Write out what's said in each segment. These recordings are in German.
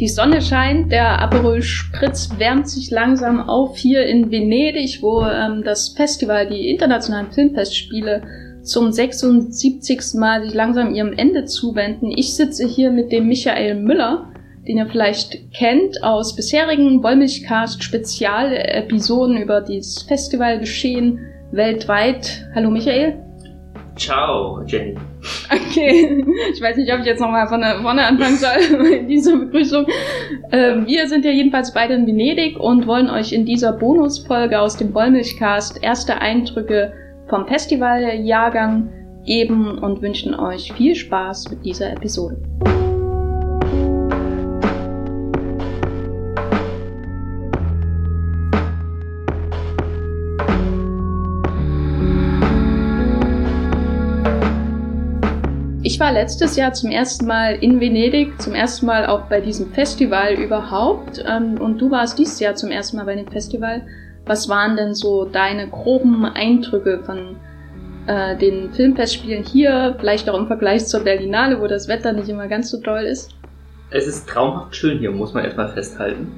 Die Sonne scheint, der Aperol Spritz wärmt sich langsam auf hier in Venedig, wo ähm, das Festival, die internationalen Filmfestspiele, zum 76. Mal sich langsam ihrem Ende zuwenden. Ich sitze hier mit dem Michael Müller, den ihr vielleicht kennt aus bisherigen Wollmilchcast Spezialepisoden über dieses Festivalgeschehen weltweit. Hallo Michael. Ciao, Jenny. Okay, ich weiß nicht, ob ich jetzt nochmal von vorne anfangen soll in dieser Begrüßung. Äh, wir sind ja jedenfalls beide in Venedig und wollen euch in dieser Bonusfolge aus dem Wollmilchcast erste Eindrücke vom Festivaljahrgang geben und wünschen euch viel Spaß mit dieser Episode. Ich war letztes Jahr zum ersten Mal in Venedig, zum ersten Mal auch bei diesem Festival überhaupt. Ähm, und du warst dieses Jahr zum ersten Mal bei dem Festival. Was waren denn so deine groben Eindrücke von äh, den Filmfestspielen hier, vielleicht auch im Vergleich zur Berlinale, wo das Wetter nicht immer ganz so toll ist? Es ist traumhaft schön hier, muss man erstmal festhalten.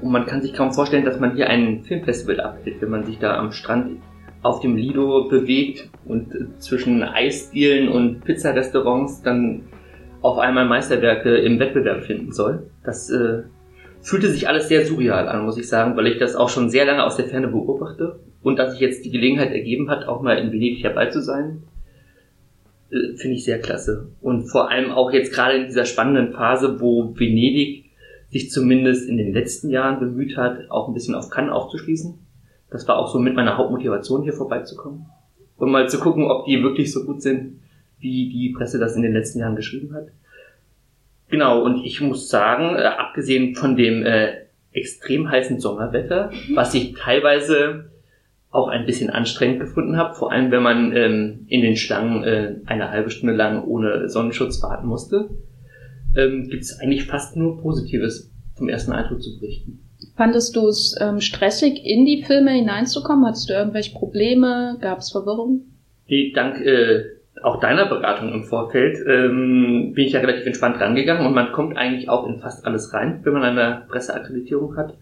Und man kann sich kaum vorstellen, dass man hier ein Filmfestival abhält, wenn man sich da am Strand auf dem Lido bewegt und zwischen Eisdielen und Pizzarestaurants dann auf einmal Meisterwerke im Wettbewerb finden soll. Das äh, fühlte sich alles sehr surreal an, muss ich sagen, weil ich das auch schon sehr lange aus der Ferne beobachte und dass sich jetzt die Gelegenheit ergeben hat, auch mal in Venedig dabei zu sein, äh, finde ich sehr klasse. Und vor allem auch jetzt gerade in dieser spannenden Phase, wo Venedig sich zumindest in den letzten Jahren bemüht hat, auch ein bisschen auf Cannes aufzuschließen das war auch so mit meiner Hauptmotivation, hier vorbeizukommen. Und mal zu gucken, ob die wirklich so gut sind, wie die Presse das in den letzten Jahren geschrieben hat. Genau, und ich muss sagen, äh, abgesehen von dem äh, extrem heißen Sommerwetter, was ich teilweise auch ein bisschen anstrengend gefunden habe, vor allem wenn man ähm, in den Schlangen äh, eine halbe Stunde lang ohne Sonnenschutz warten musste, ähm, gibt es eigentlich fast nur Positives vom ersten Eindruck zu berichten. Fandest du es ähm, stressig, in die Filme hineinzukommen? Hattest du irgendwelche Probleme? Gab es Verwirrung? Nee, dank äh, auch deiner Beratung im Vorfeld ähm, bin ich ja relativ entspannt rangegangen und man kommt eigentlich auch in fast alles rein, wenn man eine Presseakkreditierung hat.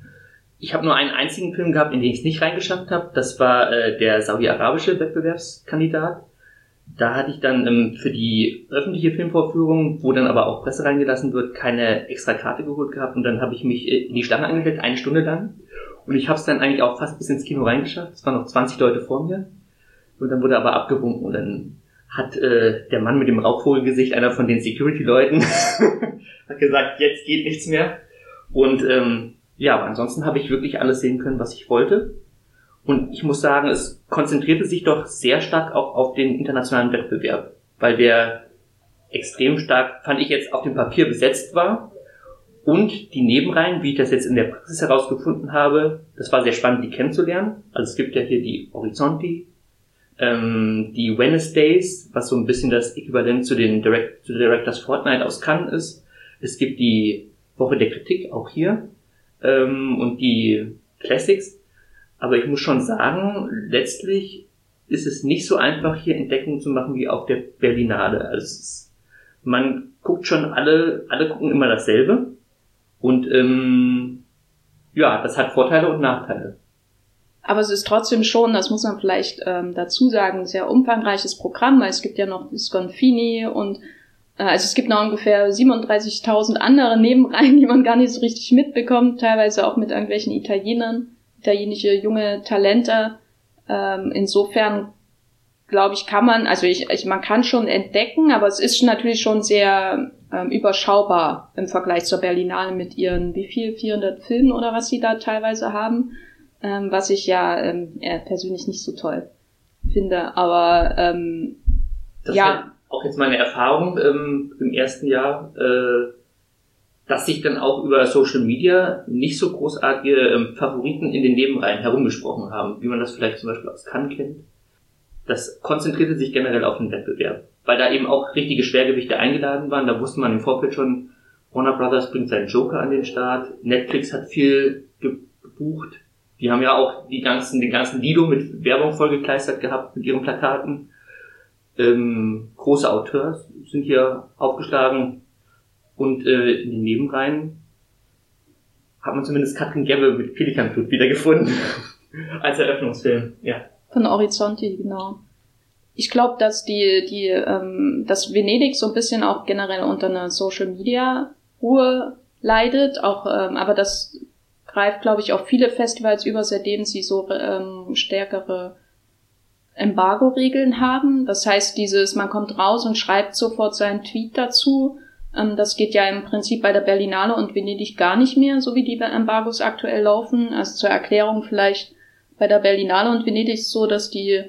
Ich habe nur einen einzigen Film gehabt, in den ich es nicht reingeschafft habe. Das war äh, der saudi-arabische Wettbewerbskandidat. Da hatte ich dann ähm, für die öffentliche Filmvorführung, wo dann aber auch Presse reingelassen wird, keine extra Karte geholt gehabt und dann habe ich mich äh, in die Schlange angestellt, eine Stunde lang. Und ich habe es dann eigentlich auch fast bis ins Kino reingeschafft. Es waren noch 20 Leute vor mir. Und dann wurde aber abgewunken und dann hat äh, der Mann mit dem Rauchvogelgesicht, einer von den Security-Leuten, hat gesagt, jetzt geht nichts mehr. Und ähm, ja, aber ansonsten habe ich wirklich alles sehen können, was ich wollte. Und ich muss sagen, es konzentrierte sich doch sehr stark auch auf den internationalen Wettbewerb, weil der extrem stark, fand ich jetzt, auf dem Papier besetzt war. Und die Nebenreihen, wie ich das jetzt in der Praxis herausgefunden habe, das war sehr spannend, die kennenzulernen. Also es gibt ja hier die Horizonti, ähm, die Wednesdays, was so ein bisschen das Äquivalent zu den Direct, zu Directors Fortnite aus Cannes ist. Es gibt die Woche der Kritik, auch hier, ähm, und die Classics. Aber ich muss schon sagen, letztlich ist es nicht so einfach, hier Entdeckungen zu machen wie auf der Berlinale. Also ist, man guckt schon alle, alle gucken immer dasselbe. Und ähm, ja, das hat Vorteile und Nachteile. Aber es ist trotzdem schon, das muss man vielleicht ähm, dazu sagen, ein sehr umfangreiches Programm, weil es gibt ja noch Sconfini und äh, also es gibt noch ungefähr 37.000 andere Nebenreihen, die man gar nicht so richtig mitbekommt, teilweise auch mit irgendwelchen Italienern italienische junge Talente. Ähm, insofern glaube ich, kann man, also ich, ich, man kann schon entdecken, aber es ist natürlich schon sehr ähm, überschaubar im Vergleich zur Berlinale mit ihren, wie viel, 400 Filmen oder was sie da teilweise haben, ähm, was ich ja ähm, persönlich nicht so toll finde, aber ähm, das ja. Auch jetzt meine Erfahrung ähm, im ersten Jahr, äh, dass sich dann auch über Social Media nicht so großartige ähm, Favoriten in den Nebenreihen herumgesprochen haben, wie man das vielleicht zum Beispiel aus Cannes kennt. Das konzentrierte sich generell auf den Wettbewerb, weil da eben auch richtige Schwergewichte eingeladen waren. Da wusste man im Vorfeld schon, Warner Brothers bringt seinen Joker an den Start, Netflix hat viel gebucht. Die haben ja auch die ganzen, den ganzen Lido mit Werbung vollgekleistert gehabt mit ihren Plakaten. Ähm, große Auteurs sind hier aufgeschlagen, und äh, in den Nebenreihen hat man zumindest Katrin Gebbe mit Pelikanflut wiedergefunden. Als Eröffnungsfilm, ja. Von Horizonti, genau. Ich glaube, dass die, die, ähm, dass Venedig so ein bisschen auch generell unter einer Social Media Ruhe leidet, auch, ähm, aber das greift, glaube ich, auf viele Festivals über, seitdem sie so ähm, stärkere Embargo-Regeln haben. Das heißt, dieses, man kommt raus und schreibt sofort seinen Tweet dazu. Ähm, das geht ja im Prinzip bei der Berlinale und Venedig gar nicht mehr, so wie die Embargos aktuell laufen. Also zur Erklärung vielleicht, bei der Berlinale und Venedig ist so, dass die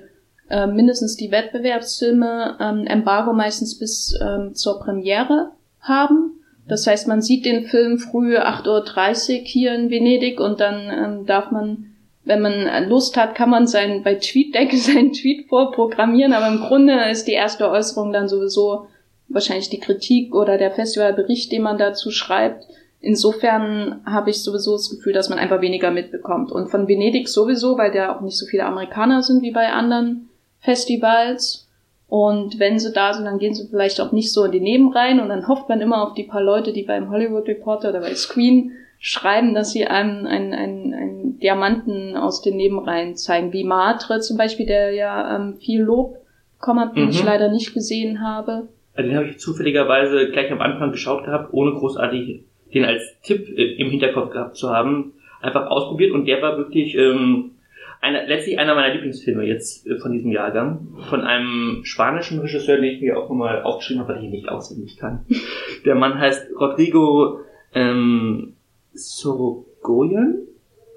äh, mindestens die Wettbewerbsfilme ähm, Embargo meistens bis ähm, zur Premiere haben. Das heißt, man sieht den Film früh 8.30 Uhr hier in Venedig und dann ähm, darf man, wenn man Lust hat, kann man sein, bei TweetDeck seinen Tweet vorprogrammieren, aber im Grunde ist die erste Äußerung dann sowieso wahrscheinlich die Kritik oder der Festivalbericht, den man dazu schreibt. Insofern habe ich sowieso das Gefühl, dass man einfach weniger mitbekommt. Und von Venedig sowieso, weil da auch nicht so viele Amerikaner sind wie bei anderen Festivals. Und wenn sie da sind, dann gehen sie vielleicht auch nicht so in die Nebenreihen und dann hofft man immer auf die paar Leute, die beim Hollywood Reporter oder bei Screen schreiben, dass sie einem einen, einen, einen Diamanten aus den Nebenreihen zeigen, wie Matre zum Beispiel, der ja ähm, viel Lob bekommen hat, den mhm. ich leider nicht gesehen habe. Also den habe ich zufälligerweise gleich am Anfang geschaut gehabt, ohne großartig den als Tipp äh, im Hinterkopf gehabt zu haben, einfach ausprobiert und der war wirklich ähm, einer, letztlich einer meiner Lieblingsfilme jetzt äh, von diesem Jahrgang. Von einem spanischen Regisseur, den ich mir auch nochmal aufgeschrieben habe, weil ich ihn nicht auswendig kann. Der Mann heißt Rodrigo ähm, Sorogoyen,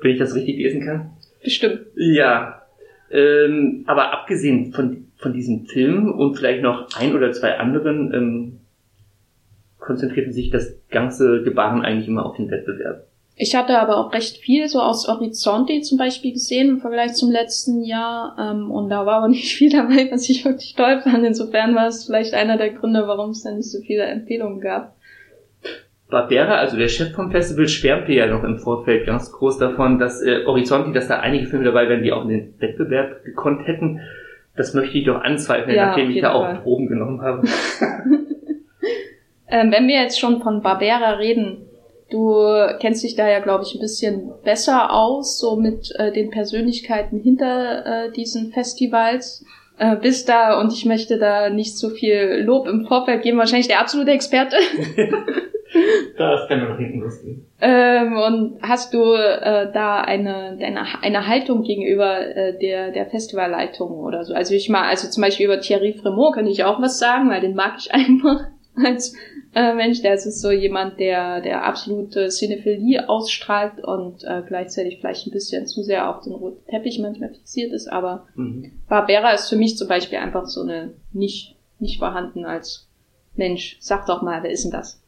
wenn ich das richtig lesen kann. Bestimmt. Ja. Ähm, aber abgesehen von, von diesem Film und vielleicht noch ein oder zwei anderen, ähm, konzentrierten sich das ganze Gebaren eigentlich immer auf den Wettbewerb. Ich hatte aber auch recht viel so aus Horizonte zum Beispiel gesehen im Vergleich zum letzten Jahr. Ähm, und da war aber nicht viel dabei, was ich wirklich toll fand. Insofern war es vielleicht einer der Gründe, warum es da nicht so viele Empfehlungen gab. Barbera, also der Chef vom Festival, schwärmte ja noch im Vorfeld ganz groß davon, dass äh, Horizonte, dass da einige Filme dabei wären, die auch in den Wettbewerb gekonnt hätten. Das möchte ich doch anzweifeln, ja, nachdem ich da auch Proben genommen habe. ähm, wenn wir jetzt schon von Barbera reden, Du kennst dich da ja, glaube ich, ein bisschen besser aus, so mit äh, den Persönlichkeiten hinter äh, diesen Festivals. Äh, bist da und ich möchte da nicht so viel Lob im Vorfeld geben, wahrscheinlich der absolute Experte. das kann man nach hinten losgehen. Ähm, und hast du äh, da eine, eine, eine Haltung gegenüber äh, der, der Festivalleitung oder so? Also ich mal, also zum Beispiel über Thierry Fremont könnte ich auch was sagen, weil den mag ich einfach als äh, Mensch, der ist so jemand, der, der absolute Cinephilie ausstrahlt und äh, gleichzeitig vielleicht ein bisschen zu sehr auf den roten Teppich manchmal fixiert ist, aber mhm. Barbera ist für mich zum Beispiel einfach so eine nicht, nicht vorhanden als Mensch. Sag doch mal, wer ist denn das?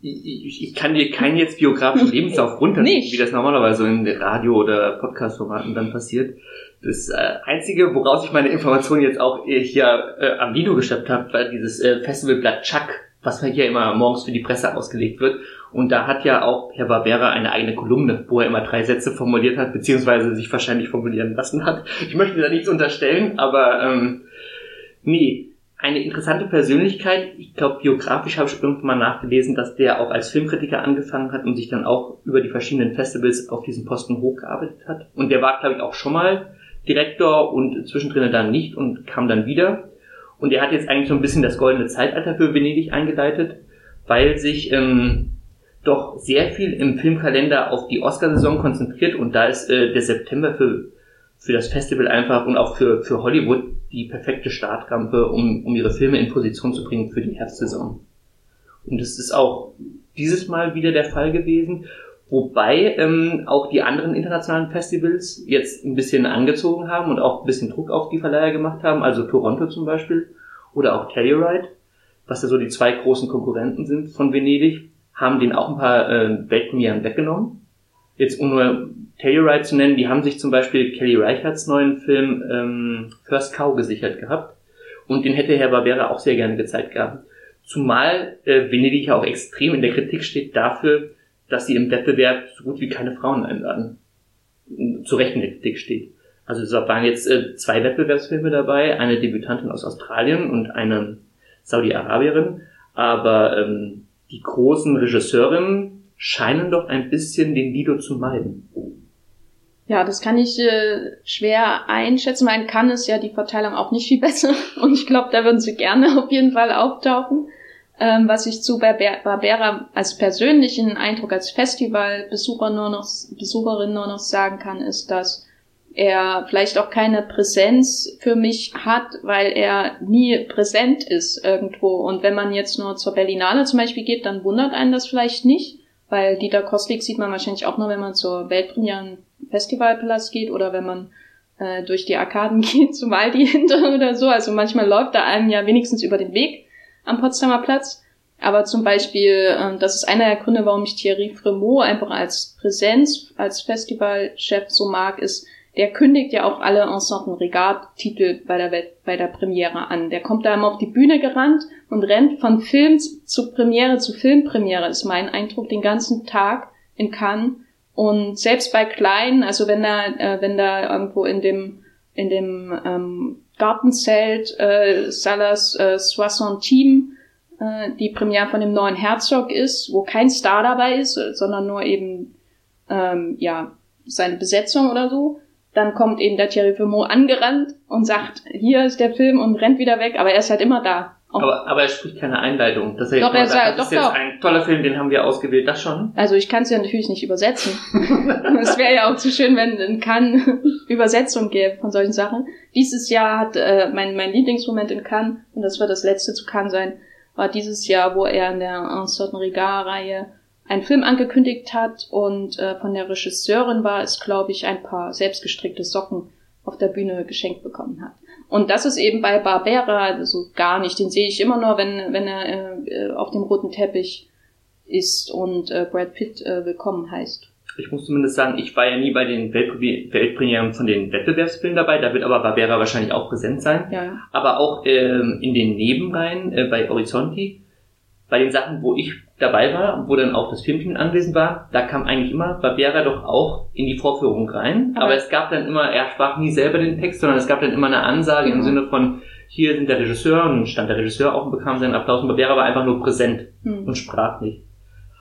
Ich, ich kann dir keinen jetzt biografischen Lebenslauf runternehmen, wie das normalerweise in Radio- oder Podcast-Formaten dann passiert. Das äh, Einzige, woraus ich meine Informationen jetzt auch hier äh, am Video geschöpft habe, war dieses äh, Festivalblatt Chuck was hier immer morgens für die Presse ausgelegt wird. Und da hat ja auch Herr Barbera eine eigene Kolumne, wo er immer drei Sätze formuliert hat, beziehungsweise sich wahrscheinlich formulieren lassen hat. Ich möchte da nichts unterstellen, aber ähm, nee, eine interessante Persönlichkeit. Ich glaube, biografisch habe ich irgendwann mal nachgelesen, dass der auch als Filmkritiker angefangen hat und sich dann auch über die verschiedenen Festivals auf diesen Posten hochgearbeitet hat. Und der war, glaube ich, auch schon mal Direktor und zwischendrin dann nicht und kam dann wieder. Und er hat jetzt eigentlich so ein bisschen das goldene Zeitalter für Venedig eingeleitet, weil sich ähm, doch sehr viel im Filmkalender auf die Oscarsaison konzentriert und da ist äh, der September für, für das Festival einfach und auch für, für Hollywood die perfekte Startrampe, um, um ihre Filme in Position zu bringen für die Herbstsaison. Und das ist auch dieses Mal wieder der Fall gewesen. Wobei ähm, auch die anderen internationalen Festivals jetzt ein bisschen angezogen haben und auch ein bisschen Druck auf die Verleiher gemacht haben, also Toronto zum Beispiel oder auch Telluride, was ja so die zwei großen Konkurrenten sind von Venedig, haben denen auch ein paar äh, Weltpremieren weggenommen. Jetzt um nur Telluride zu nennen, die haben sich zum Beispiel Kelly Reichards neuen Film ähm, First Cow gesichert gehabt und den hätte Herr Barbera auch sehr gerne gezeigt gehabt. Zumal äh, Venedig ja auch extrem in der Kritik steht dafür, dass sie im Wettbewerb so gut wie keine Frauen einladen. Zu Recht in der Kritik steht. Also es waren jetzt äh, zwei Wettbewerbsfilme dabei, eine Debütantin aus Australien und eine Saudi-Arabierin, aber ähm, die großen Regisseurinnen, scheinen doch ein bisschen den Lido zu meiden. Ja, das kann ich äh, schwer einschätzen. Man kann es ja die Verteilung auch nicht viel besser. Und ich glaube, da würden sie gerne auf jeden Fall auftauchen. Ähm, was ich zu Barber Barbera als persönlichen Eindruck als Festivalbesucher nur noch, Besucherin nur noch sagen kann, ist, dass er vielleicht auch keine Präsenz für mich hat, weil er nie präsent ist irgendwo. Und wenn man jetzt nur zur Berlinale zum Beispiel geht, dann wundert einen das vielleicht nicht, weil Dieter Kostlik sieht man wahrscheinlich auch nur, wenn man zur Weltpremiere Festivalpalast geht oder wenn man äh, durch die Arkaden geht zum Waldi hinter oder so. Also manchmal läuft da einem ja wenigstens über den Weg am Potsdamer Platz. Aber zum Beispiel, äh, das ist einer der Gründe, warum ich Thierry Fremont einfach als Präsenz, als Festivalchef so mag, ist, der kündigt ja auch alle Ensemble Regat-Titel bei der, bei der Premiere an. Der kommt da immer auf die Bühne gerannt und rennt von Film zu Premiere zu Filmpremiere, ist mein Eindruck, den ganzen Tag in Cannes. Und selbst bei kleinen, also wenn da, äh, wenn da irgendwo in dem, in dem ähm, Gartenzelt äh, Salas äh, Soixantime äh, die Premiere von dem neuen Herzog ist, wo kein Star dabei ist, sondern nur eben ähm, ja seine Besetzung oder so, dann kommt eben der Thierry Fremont angerannt und sagt, hier ist der Film und rennt wieder weg, aber er ist halt immer da. Aber, aber er spricht keine Einleitung. Das, doch, er sagt, das ist doch, jetzt ein toller Film, den haben wir ausgewählt, das schon. Also ich kann es ja natürlich nicht übersetzen. Es wäre ja auch zu schön, wenn in Cannes Übersetzung gäbe von solchen Sachen. Dieses Jahr hat äh, mein, mein Lieblingsmoment in Cannes, und das wird das letzte zu Cannes sein, war dieses Jahr, wo er in der certain Regard-Reihe einen Film angekündigt hat und äh, von der Regisseurin war es, glaube ich, ein paar selbstgestrickte Socken auf der Bühne geschenkt bekommen hat. Und das ist eben bei Barbera also gar nicht. Den sehe ich immer nur, wenn, wenn er äh, auf dem roten Teppich ist und äh, Brad Pitt äh, willkommen heißt. Ich muss zumindest sagen, ich war ja nie bei den Weltpremieren von den Wettbewerbsfilmen dabei. Da wird aber Barbera wahrscheinlich auch präsent sein. Ja. Aber auch ähm, in den Nebenreihen äh, bei Horizonti, bei den Sachen, wo ich dabei war, wo dann auch das Filmteam anwesend war, da kam eigentlich immer Barbera doch auch in die Vorführung rein. Aber, aber es gab dann immer, er sprach nie selber den Text, sondern es gab dann immer eine Ansage im Sinne von, hier sind der Regisseur, und dann stand der Regisseur auch und bekam seinen Applaus und Barbera war einfach nur präsent mhm. und sprach nicht.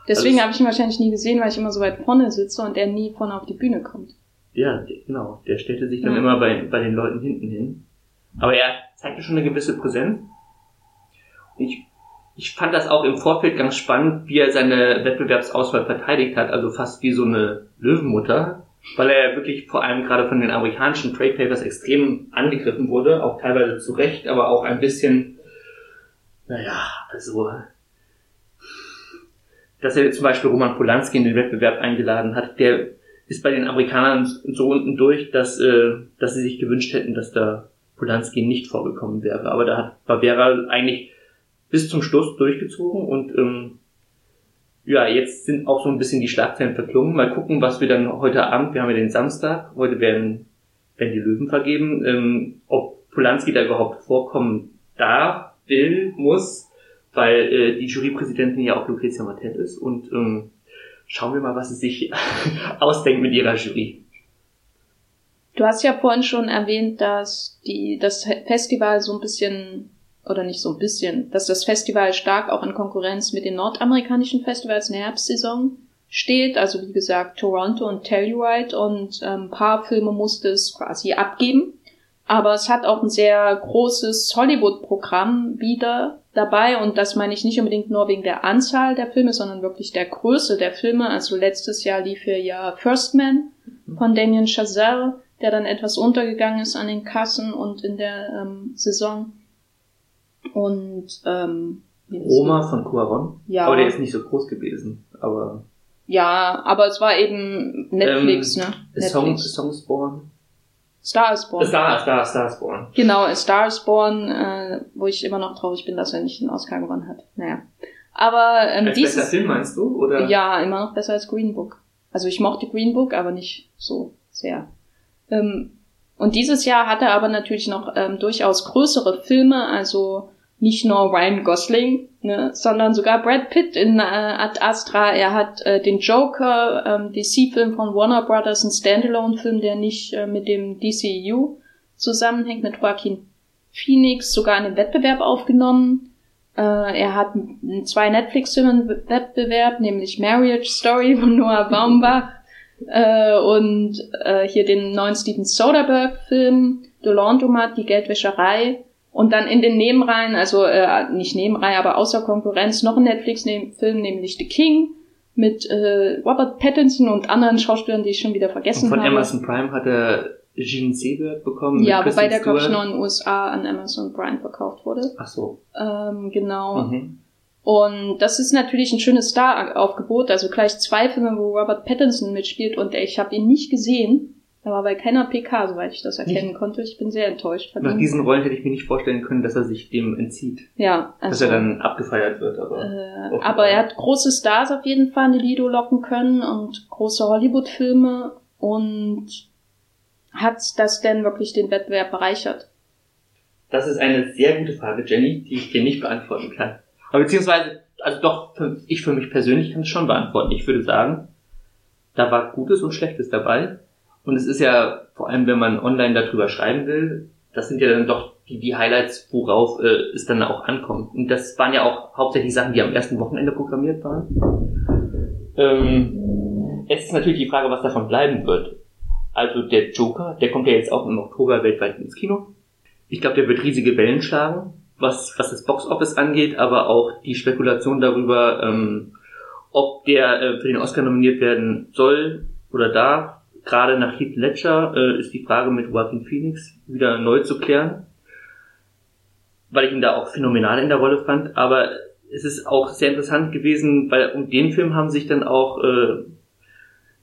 Deswegen also, habe ich ihn wahrscheinlich nie gesehen, weil ich immer so weit vorne sitze und er nie vorne auf die Bühne kommt. Ja, genau. Der stellte sich dann ja. immer bei, bei den Leuten hinten hin. Aber er zeigte schon eine gewisse Präsenz. Ich ich fand das auch im Vorfeld ganz spannend, wie er seine Wettbewerbsauswahl verteidigt hat, also fast wie so eine Löwenmutter, weil er wirklich vor allem gerade von den amerikanischen Trade Papers extrem angegriffen wurde, auch teilweise zu Recht, aber auch ein bisschen, naja, also, dass er zum Beispiel Roman Polanski in den Wettbewerb eingeladen hat, der ist bei den Amerikanern so unten durch, dass, äh, dass sie sich gewünscht hätten, dass da Polanski nicht vorgekommen wäre. Aber da hat Barbera eigentlich bis zum Schluss durchgezogen und ähm, ja, jetzt sind auch so ein bisschen die Schlagzeilen verklungen. Mal gucken, was wir dann heute Abend, wir haben ja den Samstag, heute werden, werden die Löwen vergeben, ähm, ob Polanski da überhaupt vorkommen darf, will, muss, weil äh, die Jurypräsidentin ja auch Lucrezia Martel ist und ähm, schauen wir mal, was sie sich ausdenkt mit ihrer Jury. Du hast ja vorhin schon erwähnt, dass die, das Festival so ein bisschen oder nicht so ein bisschen, dass das Festival stark auch in Konkurrenz mit den nordamerikanischen Festivals in der Herbstsaison steht. Also wie gesagt, Toronto und Telluride und ähm, ein paar Filme musste es quasi abgeben. Aber es hat auch ein sehr großes Hollywood-Programm wieder dabei und das meine ich nicht unbedingt nur wegen der Anzahl der Filme, sondern wirklich der Größe der Filme. Also letztes Jahr lief hier ja First Man von Damien Chazelle, der dann etwas untergegangen ist an den Kassen und in der ähm, Saison. Und ähm, Roma von Cuaron? Ja. Aber der ist nicht so groß gewesen, aber. Ja, aber es war eben Netflix, ähm, ne? Netflix. Song, Songsborn. Star is Born. Star, Star, Star is Born. Genau, Star is Born, äh, wo ich immer noch traurig bin, dass er nicht den Oscar gewonnen hat. Naja. Aber ähm, als dieses Film meinst du, oder? Ja, immer noch besser als Green Book. Also ich mochte Green Book, aber nicht so sehr. Ähm, und dieses Jahr hatte er aber natürlich noch ähm, durchaus größere Filme, also nicht nur Ryan Gosling, ne, sondern sogar Brad Pitt in äh, Ad Astra. Er hat äh, den Joker, ähm, DC-Film von Warner Brothers, ein Standalone-Film, der nicht äh, mit dem DCU zusammenhängt, mit Joaquin Phoenix, sogar in den Wettbewerb aufgenommen. Äh, er hat zwei Netflix-Filme im Wettbewerb, nämlich Marriage Story von Noah Baumbach äh, und äh, hier den neuen Steven Soderbergh-Film The Laundromat, die Geldwäscherei und dann in den Nebenreihen, also äh, nicht Nebenreihe, aber außer Konkurrenz, noch ein Netflix-Film, nämlich The King mit äh, Robert Pattinson und anderen Schauspielern, die ich schon wieder vergessen Und von habe. Amazon Prime hat er Jean Seberg bekommen. ja, wobei der, glaube ich, noch in den USA an Amazon Prime verkauft wurde. Ach so. Ähm, genau. Mhm. Und das ist natürlich ein schönes Star-Aufgebot. Also gleich zwei Filme, wo Robert Pattinson mitspielt und ich habe ihn nicht gesehen. Er war bei keiner PK, soweit ich das erkennen konnte. Ich bin sehr enttäuscht von Nach ihm. diesen Rollen hätte ich mir nicht vorstellen können, dass er sich dem entzieht. Ja, Dass also, er dann abgefeiert wird, aber. äh, aber er hat große Stars auf jeden Fall in die Lido locken können und große Hollywood-Filme und hat das denn wirklich den Wettbewerb bereichert? Das ist eine sehr gute Frage, Jenny, die ich dir nicht beantworten kann. Aber beziehungsweise, also doch, ich für mich persönlich kann es schon beantworten. Ich würde sagen, da war Gutes und Schlechtes dabei. Und es ist ja, vor allem wenn man online darüber schreiben will, das sind ja dann doch die, die Highlights, worauf äh, es dann auch ankommt. Und das waren ja auch hauptsächlich Sachen, die am ersten Wochenende programmiert waren. Ähm, es ist natürlich die Frage, was davon bleiben wird. Also der Joker, der kommt ja jetzt auch im Oktober weltweit ins Kino. Ich glaube, der wird riesige Wellen schlagen, was, was das Boxoffice angeht, aber auch die Spekulation darüber, ähm, ob der äh, für den Oscar nominiert werden soll oder darf. Gerade nach Heath Ledger äh, ist die Frage mit Joaquin Phoenix wieder neu zu klären, weil ich ihn da auch phänomenal in der Rolle fand. Aber es ist auch sehr interessant gewesen, weil um den Film haben sich dann auch äh,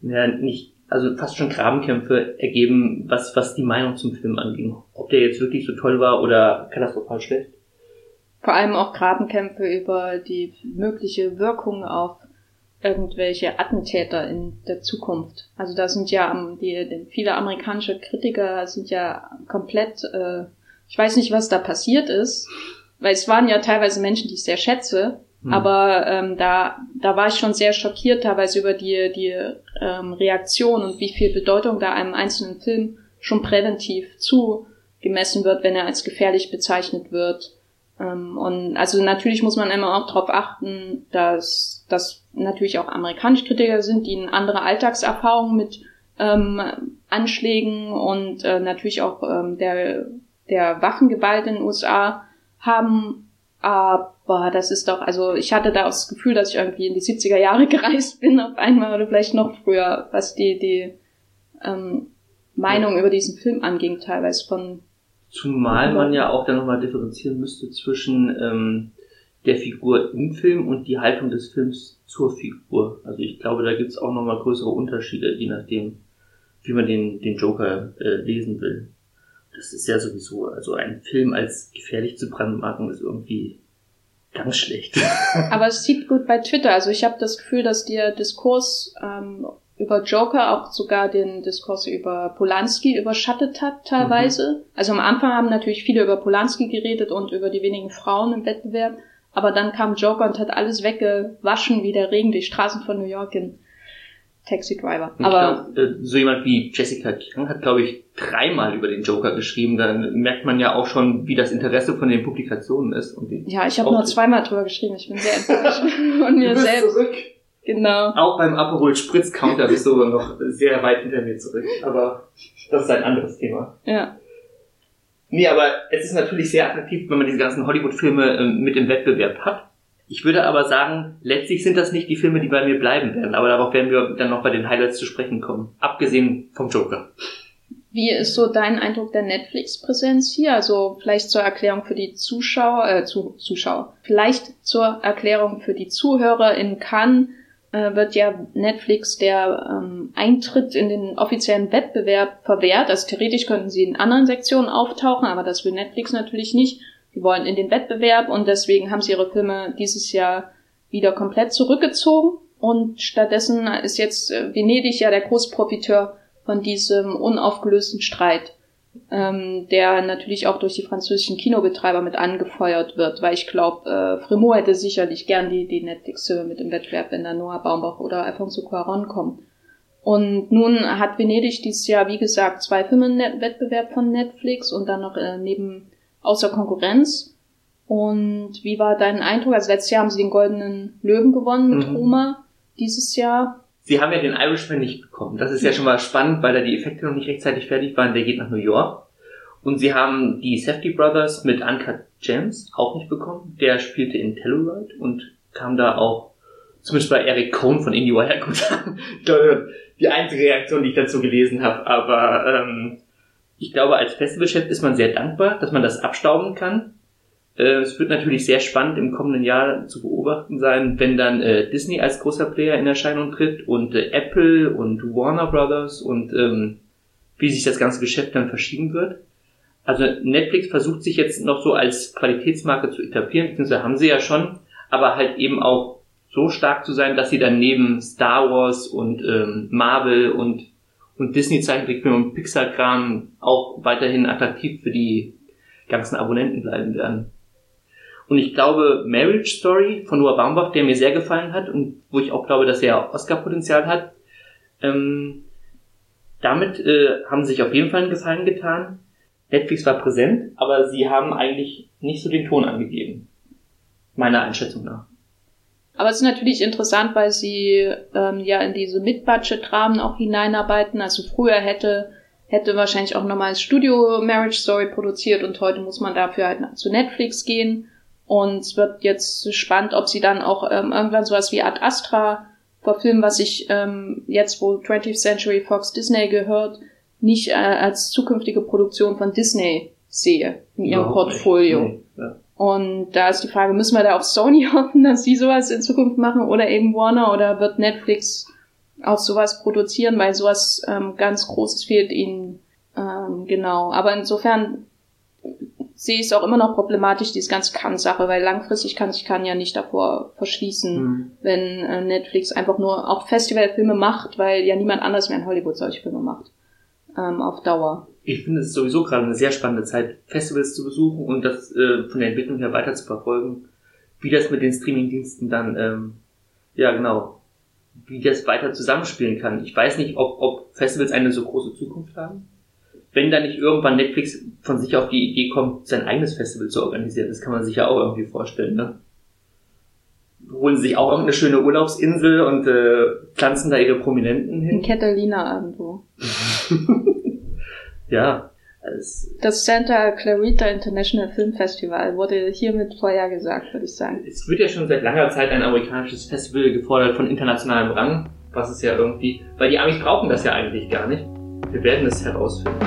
ja, nicht also fast schon Grabenkämpfe ergeben, was, was die Meinung zum Film anging. Ob der jetzt wirklich so toll war oder katastrophal schlecht. Vor allem auch Grabenkämpfe über die mögliche Wirkung auf irgendwelche Attentäter in der Zukunft. Also da sind ja ähm, die, die viele amerikanische Kritiker sind ja komplett, äh, ich weiß nicht, was da passiert ist, weil es waren ja teilweise Menschen, die ich sehr schätze, Hm. aber ähm, da, da war ich schon sehr schockiert teilweise über die, die ähm, Reaktion und wie viel Bedeutung da einem einzelnen Film schon präventiv zugemessen wird, wenn er als gefährlich bezeichnet wird. Ähm, und also natürlich muss man immer auch darauf achten, dass dass natürlich auch amerikanische Kritiker sind, die eine andere Alltagserfahrung mit ähm, Anschlägen und äh, natürlich auch ähm, der der Waffengewalt in den USA haben. Aber das ist doch, also ich hatte da auch das Gefühl, dass ich irgendwie in die 70er Jahre gereist bin auf einmal oder vielleicht noch früher, was die, die ähm, Meinung über diesen Film anging, teilweise von Zumal man ja auch dann nochmal differenzieren müsste zwischen ähm, der Figur im Film und die Haltung des Films zur Figur. Also ich glaube, da gibt's auch nochmal größere Unterschiede, je nachdem, wie man den, den Joker äh, lesen will. Das ist ja sowieso, also ein Film als gefährlich zu brandmarken ist irgendwie ganz schlecht. Aber es sieht gut bei Twitter. Also ich habe das Gefühl, dass der Diskurs ähm, über Joker auch sogar den Diskurs über Polanski überschattet hat teilweise. Also am Anfang haben natürlich viele über Polanski geredet und über die wenigen Frauen im Wettbewerb. Aber dann kam Joker und hat alles weggewaschen wie der Regen die Straßen von New York in Taxi Driver. Und Aber ich glaub, äh, so jemand wie Jessica King hat, glaube ich, dreimal über den Joker geschrieben. Dann merkt man ja auch schon, wie das Interesse von den Publikationen ist. Ja, ich habe nur zweimal drüber geschrieben. Ich bin sehr enttäuscht von mir Du bist selbst. zurück. Genau. Auch beim Aperol Spritz Counter bist du sogar noch sehr weit hinter mir zurück. Aber das ist ein anderes Thema. Ja. Nee, aber es ist natürlich sehr attraktiv, wenn man diese ganzen Hollywood-Filme ähm, mit im Wettbewerb hat. Ich würde aber sagen, letztlich sind das nicht die Filme, die bei mir bleiben werden. Aber darauf werden wir dann noch bei den Highlights zu sprechen kommen. Abgesehen vom Joker. Wie ist so dein Eindruck der Netflix-Präsenz hier? Also vielleicht zur Erklärung für die Zuschauer, äh, zu, Zuschauer. Vielleicht zur Erklärung für die Zuhörer. In Cannes äh, wird ja Netflix der ähm, Eintritt in den offiziellen Wettbewerb verwehrt. Also theoretisch könnten sie in anderen Sektionen auftauchen, aber das will Netflix natürlich nicht. Die wollen in den Wettbewerb und deswegen haben sie ihre Filme dieses Jahr wieder komplett zurückgezogen. Und stattdessen ist jetzt äh, Venedig ja der Großprofiteur von diesem unaufgelösten Streit, ähm, der natürlich auch durch die französischen Kinobetreiber mit angefeuert wird, weil ich glaube, äh, Fremont hätte sicherlich gern die, die Netflix-Filme mit im Wettbewerb, wenn da Noah Baumbach oder Alfonso Cuarón kommen. Und nun hat Venedig dieses Jahr, wie gesagt, zwei Filme im Wettbewerb von Netflix und dann noch äh, neben außer Konkurrenz. Und wie war dein Eindruck? Also letztes Jahr haben sie den Goldenen Löwen gewonnen mit Mhm. Roma. Dieses Jahr Sie haben ja den Irishman nicht bekommen. Das ist ja schon mal spannend, weil da die Effekte noch nicht rechtzeitig fertig waren. Der geht nach New York. Und sie haben die Safety Brothers mit Uncut Gems auch nicht bekommen. Der spielte in Telluride und kam da auch, zumindest bei Eric Cohn von IndieWire gut an. Die einzige Reaktion, die ich dazu gelesen habe. Aber ähm, ich glaube, als Festivalchef ist man sehr dankbar, dass man das abstauben kann. Äh, Es wird natürlich sehr spannend im kommenden Jahr zu beobachten sein, wenn dann äh, Disney als großer Player in Erscheinung tritt und äh, Apple und Warner Brothers und ähm, wie sich das ganze Geschäft dann verschieben wird. Also Netflix versucht sich jetzt noch so als Qualitätsmarke zu etablieren, beziehungsweise haben sie ja schon, aber halt eben auch so stark zu sein, dass sie dann neben Star Wars und ähm, Marvel und und Disney Zeichentrickfilme und Pixar-Kram auch weiterhin attraktiv für die ganzen Abonnenten bleiben werden. Und ich glaube, Marriage Story von Noah Baumbach, der mir sehr gefallen hat und wo ich auch glaube, dass er Oscar-Potenzial hat, ähm, damit äh, haben sie sich auf jeden Fall einen Gefallen getan. Netflix war präsent, aber sie haben eigentlich nicht so den Ton angegeben. Meiner Einschätzung nach. Aber es ist natürlich interessant, weil sie ähm, ja in diese Mid-Budget-Rahmen auch hineinarbeiten. Also früher hätte hätte wahrscheinlich auch nochmal das Studio Marriage Story produziert und heute muss man dafür halt zu Netflix gehen. Und es wird jetzt spannend, ob sie dann auch ähm, irgendwann sowas wie Ad Astra verfilmen, was ich ähm, jetzt, wo 20th Century Fox Disney gehört, nicht äh, als zukünftige Produktion von Disney sehe in ihrem Überhaupt. Portfolio. Nee, ja. Und da ist die Frage, müssen wir da auf Sony hoffen, dass sie sowas in Zukunft machen oder eben Warner oder wird Netflix auch sowas produzieren, weil sowas ähm, ganz Großes fehlt ihnen. Ähm, genau. Aber insofern sehe ich es auch immer noch problematisch, diese ganze Kann-Sache, weil langfristig kann sich kann ja nicht davor verschließen, Hm. wenn äh, Netflix einfach nur auch Festivalfilme macht, weil ja niemand anders mehr in Hollywood solche Filme macht. Ähm, auf Dauer. Ich finde es sowieso gerade eine sehr spannende Zeit, Festivals zu besuchen und das äh, von der Entwicklung her weiter zu verfolgen. Wie das mit den Streamingdiensten dann, ähm, ja genau, wie das weiter zusammenspielen kann. Ich weiß nicht, ob, ob Festivals eine so große Zukunft haben. Wenn da nicht irgendwann Netflix von sich auf die Idee kommt, sein eigenes Festival zu organisieren, das kann man sich ja auch irgendwie vorstellen, ne? Holen sie sich auch irgendeine schöne Urlaubsinsel und äh, pflanzen da ihre Prominenten In hin. Catalina irgendwo. Ja, Das Santa Clarita International Film Festival wurde hiermit vorhergesagt, würde ich sagen. Es wird ja schon seit langer Zeit ein amerikanisches Festival gefordert von internationalem Rang, was es ja irgendwie, weil die Amis brauchen das ja eigentlich gar nicht. Wir werden es herausfinden.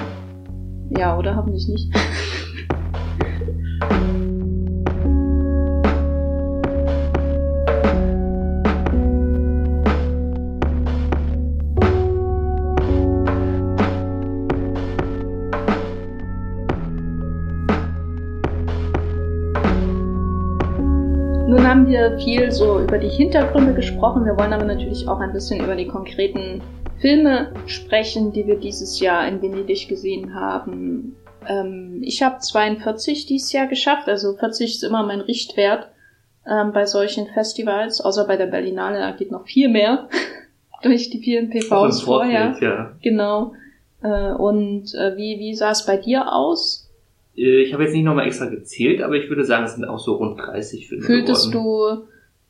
Ja, oder hoffentlich nicht. Nun haben wir viel so über die Hintergründe gesprochen. Wir wollen aber natürlich auch ein bisschen über die konkreten Filme sprechen, die wir dieses Jahr in Venedig gesehen haben. Ähm, ich habe 42 dieses Jahr geschafft, also 40 ist immer mein Richtwert ähm, bei solchen Festivals, außer bei der Berlinale, da geht noch viel mehr durch die vielen PVs vorher. Vorfeld, ja. Genau. Äh, und äh, wie, wie sah es bei dir aus? Äh, Ich habe jetzt nicht nochmal extra gezählt, aber ich würde sagen, es sind auch so rund 30 Filme Fühltest geworden. du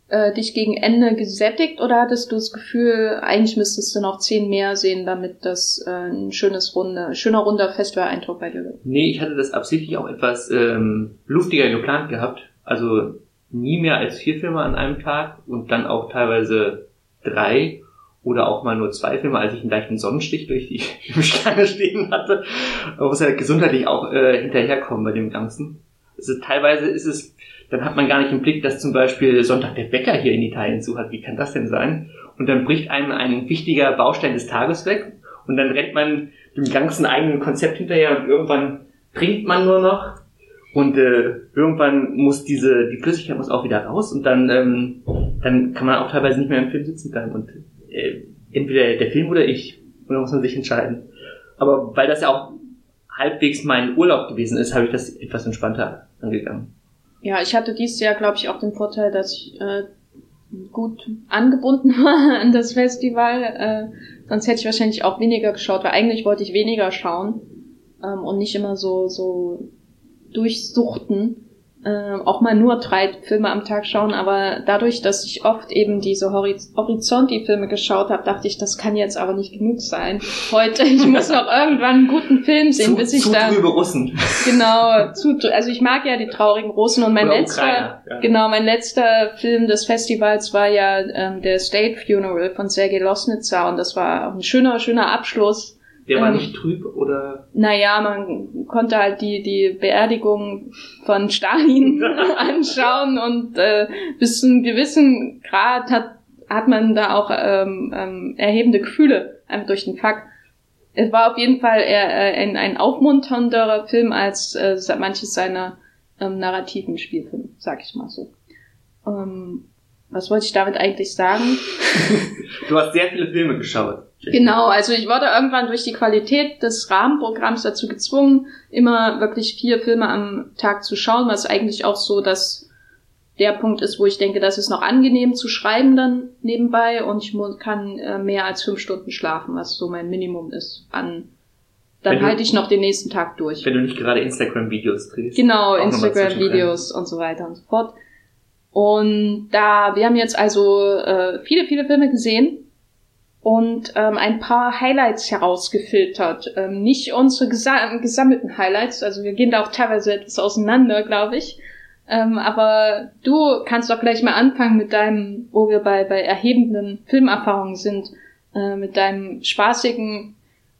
äh, dich gegen Ende gesättigt oder hattest du das Gefühl, eigentlich müsstest du noch zehn mehr sehen, damit das äh, ein schönes runde, schöner runder Festival-Eindruck bei dir wird? Nee, ich hatte das absichtlich auch etwas ähm, luftiger geplant gehabt. Also nie mehr als vier Filme an einem Tag und dann auch teilweise drei oder auch mal nur zwei Filme, als ich einen leichten Sonnenstich durch die Schlange stehen hatte. Man muss ja gesundheitlich auch äh, hinterherkommen bei dem Ganzen. Also teilweise ist es, dann hat man gar nicht im Blick, dass zum Beispiel Sonntag der Bäcker hier in Italien zu hat. Wie kann das denn sein? Und dann bricht einem ein wichtiger Baustein des Tages weg und dann rennt man dem ganzen eigenen Konzept hinterher und irgendwann trinkt man nur noch und äh, irgendwann muss diese die Flüssigkeit muss auch wieder raus und dann ähm, dann kann man auch teilweise nicht mehr im Film sitzen bleiben und äh, entweder der Film oder ich und dann muss man sich entscheiden. Aber weil das ja auch halbwegs mein Urlaub gewesen ist, habe ich das etwas entspannter angegangen. Ja, ich hatte dieses Jahr, glaube ich, auch den Vorteil, dass ich äh, gut angebunden war an das Festival. Äh, sonst hätte ich wahrscheinlich auch weniger geschaut, weil eigentlich wollte ich weniger schauen ähm, und nicht immer so so durchsuchten. Äh, auch mal nur drei Filme am Tag schauen, aber dadurch, dass ich oft eben diese Horiz Horizonti-Filme geschaut habe, dachte ich, das kann jetzt aber nicht genug sein. Heute, ich muss noch irgendwann einen guten Film sehen, zu, bis ich zu dann trübe Russen. genau zu, also ich mag ja die traurigen Russen und mein Oder letzter Ukrainer, ja. genau mein letzter Film des Festivals war ja ähm, der State Funeral von Sergei Losnitzer und das war auch ein schöner schöner Abschluss Der war Ähm, nicht trüb oder naja, man konnte halt die, die Beerdigung von Stalin anschauen und äh, bis zu einem gewissen Grad hat, hat man da auch ähm, ähm, erhebende Gefühle einfach durch den Fakt. Es war auf jeden Fall eher äh, ein, ein aufmunternderer Film als äh, manches seiner ähm, narrativen Spielfilme, sag ich mal so. Ähm, was wollte ich damit eigentlich sagen? du hast sehr viele Filme geschaut. Genau, also ich wurde irgendwann durch die Qualität des Rahmenprogramms dazu gezwungen, immer wirklich vier Filme am Tag zu schauen, was eigentlich auch so dass der Punkt ist, wo ich denke, das ist noch angenehm zu schreiben dann nebenbei und ich kann äh, mehr als fünf Stunden schlafen, was so mein Minimum ist an dann halte ich noch den nächsten Tag durch. Wenn du nicht gerade Instagram-Videos drehst. Genau, Instagram-Videos und so weiter und so fort. Und da, wir haben jetzt also äh, viele, viele Filme gesehen und ähm, ein paar Highlights herausgefiltert. Ähm, nicht unsere gesa gesammelten Highlights, also wir gehen da auch teilweise etwas auseinander, glaube ich. Ähm, aber du kannst doch gleich mal anfangen mit deinem, wo wir bei, bei erhebenden Filmerfahrungen sind, äh, mit deinem spaßigen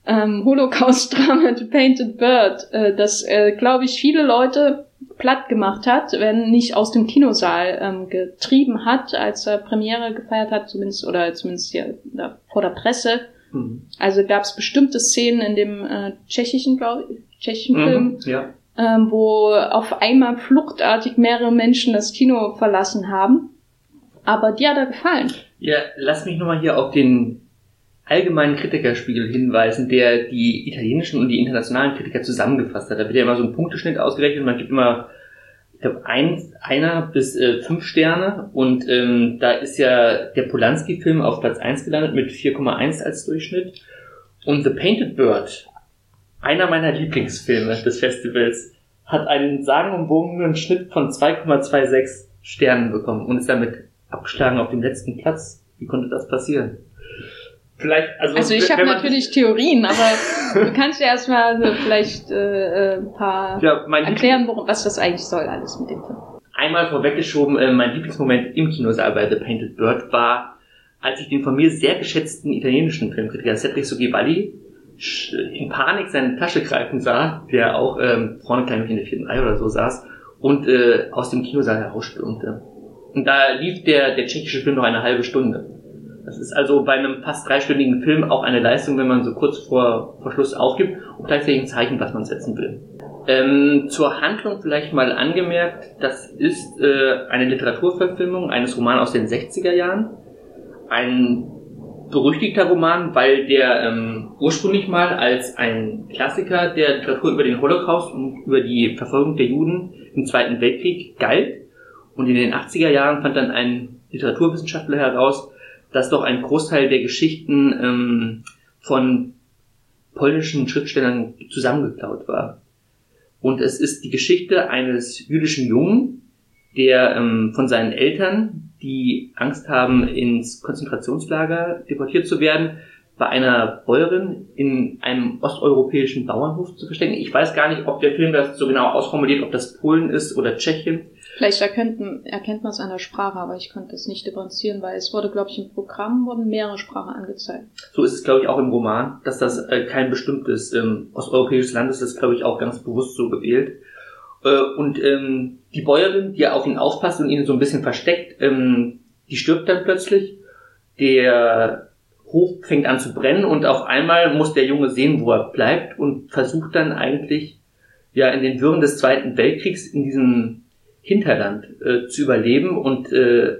ähm, Holocaust-Drama The Painted Bird, äh, das, äh, glaube ich, viele Leute platt gemacht hat, wenn nicht aus dem Kinosaal ähm, getrieben hat, als er Premiere gefeiert hat, zumindest oder zumindest hier da, vor der Presse. Mhm. Also gab es bestimmte Szenen in dem äh, tschechischen, glaube ich, tschechischen Film, Mhm. Ja. ähm, wo auf einmal fluchtartig mehrere Menschen das Kino verlassen haben. Aber dir hat er gefallen. Ja, lass mich nochmal hier auf den allgemeinen Kritikerspiegel hinweisen, der die italienischen und die internationalen Kritiker zusammengefasst hat. Da wird ja immer so ein Punkteschnitt ausgerechnet. Man gibt immer, ich glaube, ein, einer bis äh, fünf Sterne. Und ähm, da ist ja der Polanski-Film auf Platz 1 gelandet mit 4,1 als Durchschnitt. Und The Painted Bird, einer meiner Lieblingsfilme des Festivals, hat einen sagenumwogenen Schnitt von 2,26 Sternen bekommen und ist damit abgeschlagen auf dem letzten Platz. Wie konnte das passieren? Vielleicht, also, Also ich habe natürlich Theorien, aber du kannst ja erstmal so vielleicht äh, äh, ein paar ja, erklären, worum, was das eigentlich soll alles mit dem Film. einmal vorweggeschoben, äh, mein Lieblingsmoment im Kinosaal bei The Painted Bird war, als ich den von mir sehr geschätzten italienischen Filmkritiker Cedric Sogivalli sch- in Panik seine Tasche greifen sah, der auch ähm, vorne gleich in der vierten Reihe oder so saß und äh, aus dem Kinosaal herausstürmte. Und da lief der, der tschechische Film noch eine halbe Stunde. Das ist also bei einem fast dreistündigen Film auch eine Leistung, wenn man so kurz vor, vor Schluss aufgibt und gleichzeitig ein Zeichen, was man setzen will. Ähm, zur Handlung vielleicht mal angemerkt, das ist äh, eine Literaturverfilmung eines Romans aus den 60er Jahren. Ein berüchtigter Roman, weil der ähm, ursprünglich mal als ein Klassiker der Literatur über den Holocaust und über die Verfolgung der Juden im Zweiten Weltkrieg galt. Und in den 80er Jahren fand dann ein Literaturwissenschaftler heraus, dass doch ein Großteil der Geschichten ähm, von polnischen Schriftstellern zusammengeklaut war. Und es ist die Geschichte eines jüdischen Jungen, der ähm, von seinen Eltern, die Angst haben, ins Konzentrationslager deportiert zu werden, bei einer Bäuerin in einem osteuropäischen Bauernhof zu verstecken. Ich weiß gar nicht, ob der Film das so genau ausformuliert, ob das Polen ist oder Tschechien. Vielleicht erkennt, erkennt man es an der Sprache, aber ich konnte es nicht differenzieren, weil es wurde, glaube ich, im Programm wurden mehrere Sprachen angezeigt. So ist es, glaube ich, auch im Roman, dass das äh, kein bestimmtes ähm, osteuropäisches Land ist. Das glaube ich, auch ganz bewusst so gewählt. Äh, und ähm, die Bäuerin, die auf ihn aufpasst und ihn so ein bisschen versteckt, ähm, die stirbt dann plötzlich. Der Hof fängt an zu brennen und auf einmal muss der Junge sehen, wo er bleibt und versucht dann eigentlich ja in den Wirren des Zweiten Weltkriegs in diesem Hinterland äh, zu überleben und äh,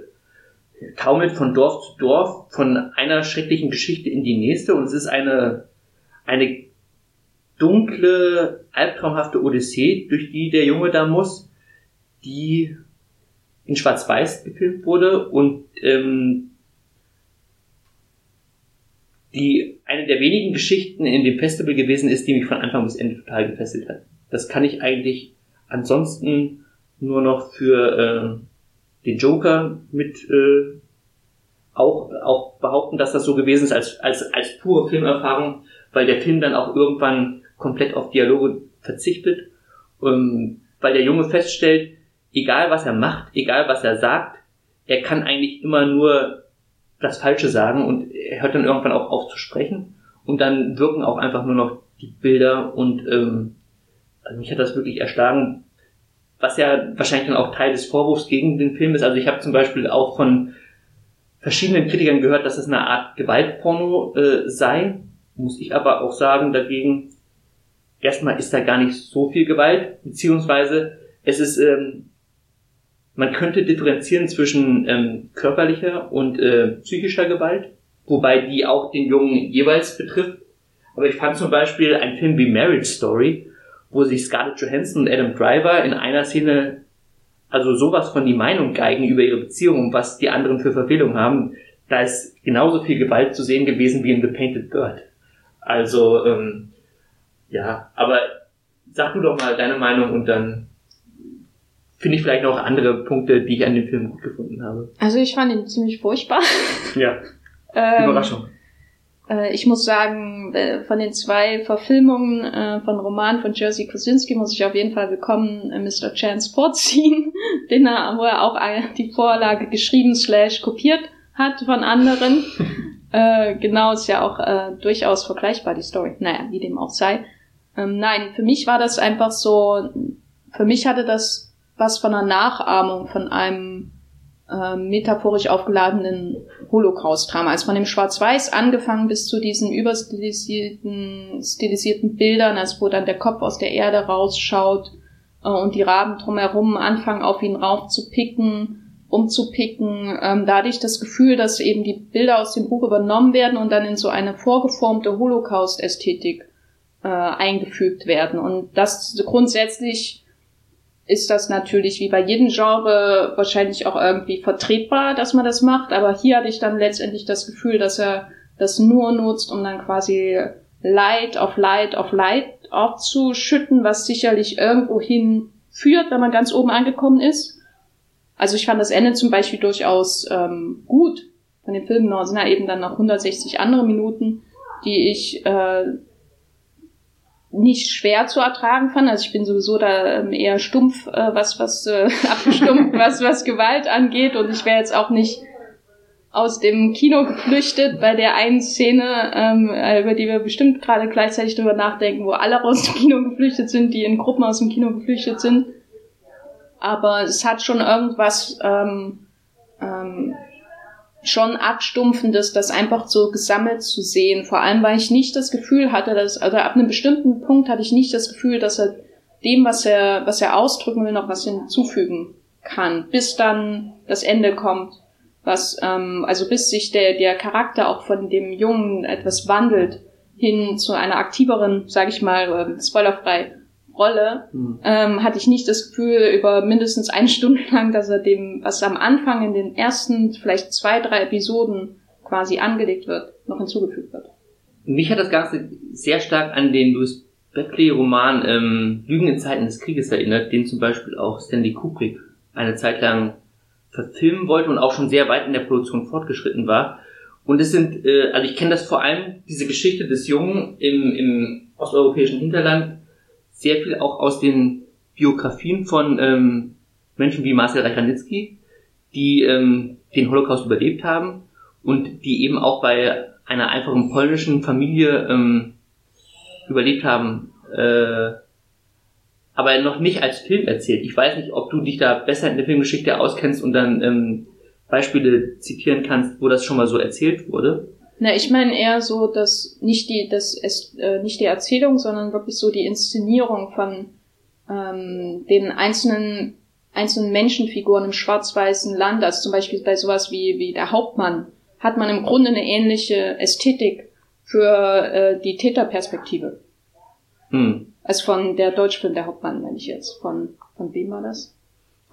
taumelt von Dorf zu Dorf, von einer schrecklichen Geschichte in die nächste und es ist eine, eine dunkle, albtraumhafte Odyssee, durch die der Junge da muss, die in Schwarz-Weiß gefilmt wurde und ähm, die eine der wenigen Geschichten in dem Festival gewesen ist, die mich von Anfang bis Ende total gefesselt hat. Das kann ich eigentlich ansonsten nur noch für äh, den Joker mit äh, auch, auch behaupten, dass das so gewesen ist als, als, als pure Filmerfahrung, weil der Film dann auch irgendwann komplett auf Dialoge verzichtet, ähm, weil der Junge feststellt, egal was er macht, egal was er sagt, er kann eigentlich immer nur das Falsche sagen und er hört dann irgendwann auch auf zu sprechen und dann wirken auch einfach nur noch die Bilder und ähm, also mich hat das wirklich erschlagen, was ja wahrscheinlich dann auch Teil des Vorwurfs gegen den Film ist. Also ich habe zum Beispiel auch von verschiedenen Kritikern gehört, dass es eine Art Gewaltporno äh, sei. Muss ich aber auch sagen, dagegen, erstmal ist da gar nicht so viel Gewalt, beziehungsweise es ist, ähm, man könnte differenzieren zwischen ähm, körperlicher und äh, psychischer Gewalt, wobei die auch den Jungen jeweils betrifft. Aber ich fand zum Beispiel einen Film wie Marriage Story, wo sich Scarlett Johansson und Adam Driver in einer Szene also sowas von die Meinung geigen über ihre Beziehung und was die anderen für Verfehlungen haben, da ist genauso viel Gewalt zu sehen gewesen wie in The Painted Bird. Also, ähm, ja, aber sag du doch mal deine Meinung und dann finde ich vielleicht noch andere Punkte, die ich an dem Film gut gefunden habe. Also ich fand ihn ziemlich furchtbar. Ja. ähm, Überraschung. Äh, ich muss sagen, äh, von den zwei Verfilmungen äh, von Roman von Jerzy Kosinski muss ich auf jeden Fall willkommen Mr. Chance vorziehen, den er, wo er auch die Vorlage geschrieben slash kopiert hat von anderen. genau, ist ja auch äh, durchaus vergleichbar, die Story. Naja, wie dem auch sei. Ähm, nein, für mich war das einfach so, für mich hatte das was von einer Nachahmung von einem äh, metaphorisch aufgeladenen Holocaust-Drama. Also von dem Schwarz-Weiß angefangen bis zu diesen überstilisierten stilisierten Bildern, also wo dann der Kopf aus der Erde rausschaut äh, und die Raben drumherum anfangen auf ihn raufzupicken, umzupicken. Ähm, da hatte ich das Gefühl, dass eben die Bilder aus dem Buch übernommen werden und dann in so eine vorgeformte Holocaust-Ästhetik äh, eingefügt werden. Und das grundsätzlich ist das natürlich wie bei jedem Genre wahrscheinlich auch irgendwie vertretbar, dass man das macht. Aber hier hatte ich dann letztendlich das Gefühl, dass er das nur nutzt, um dann quasi Light auf Light auf Light aufzuschütten, was sicherlich irgendwo hin führt, wenn man ganz oben angekommen ist. Also ich fand das Ende zum Beispiel durchaus ähm, gut von dem Film. Da sind ja eben dann noch 160 andere Minuten, die ich äh, nicht schwer zu ertragen fand. Also ich bin sowieso da ähm, eher stumpf, äh, was was äh, abgestumpft, was was Gewalt angeht und ich wäre jetzt auch nicht aus dem Kino geflüchtet bei der einen Szene, ähm, über die wir bestimmt gerade gleichzeitig drüber nachdenken, wo alle aus dem Kino geflüchtet sind, die in Gruppen aus dem Kino geflüchtet sind. Aber es hat schon irgendwas ähm, ähm, schon abstumpfendes, das einfach so gesammelt zu sehen. Vor allem, weil ich nicht das Gefühl hatte, dass, also ab einem bestimmten Punkt hatte ich nicht das Gefühl, dass er dem, was er, was er ausdrücken will, noch was hinzufügen kann, bis dann das Ende kommt. Was, ähm, also bis sich der, der Charakter auch von dem Jungen etwas wandelt hin zu einer aktiveren, sage ich mal, äh, spoilerfrei Rolle, mhm. ähm, hatte ich nicht das Gefühl über mindestens eine Stunde lang, dass er dem, was am Anfang in den ersten vielleicht zwei, drei Episoden quasi angelegt wird, noch hinzugefügt wird. Mich hat das Ganze sehr stark an den Louis Beckley-Roman ähm, Lügen in Zeiten des Krieges erinnert, den zum Beispiel auch Stanley Kubrick eine Zeit lang verfilmen wollte und auch schon sehr weit in der Produktion fortgeschritten war. Und es sind, äh, also ich kenne das vor allem, diese Geschichte des Jungen im, im osteuropäischen Hinterland, sehr viel auch aus den Biografien von ähm, Menschen wie Marcel Reichranitzky, die ähm, den Holocaust überlebt haben und die eben auch bei einer einfachen polnischen Familie ähm, überlebt haben, äh, aber noch nicht als Film erzählt. Ich weiß nicht, ob du dich da besser in der Filmgeschichte auskennst und dann ähm, Beispiele zitieren kannst, wo das schon mal so erzählt wurde. Na, ich meine eher so, dass nicht die, das ist äh, nicht die Erzählung, sondern wirklich so die Inszenierung von ähm, den einzelnen einzelnen Menschenfiguren im schwarz-weißen Land, also zum Beispiel bei sowas wie wie der Hauptmann, hat man im Grunde eine ähnliche Ästhetik für äh, die Täterperspektive. Hm. Also von der Deutschfilm der Hauptmann, meine ich jetzt. Von von wem war das?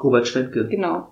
Robert Schwentke. Genau.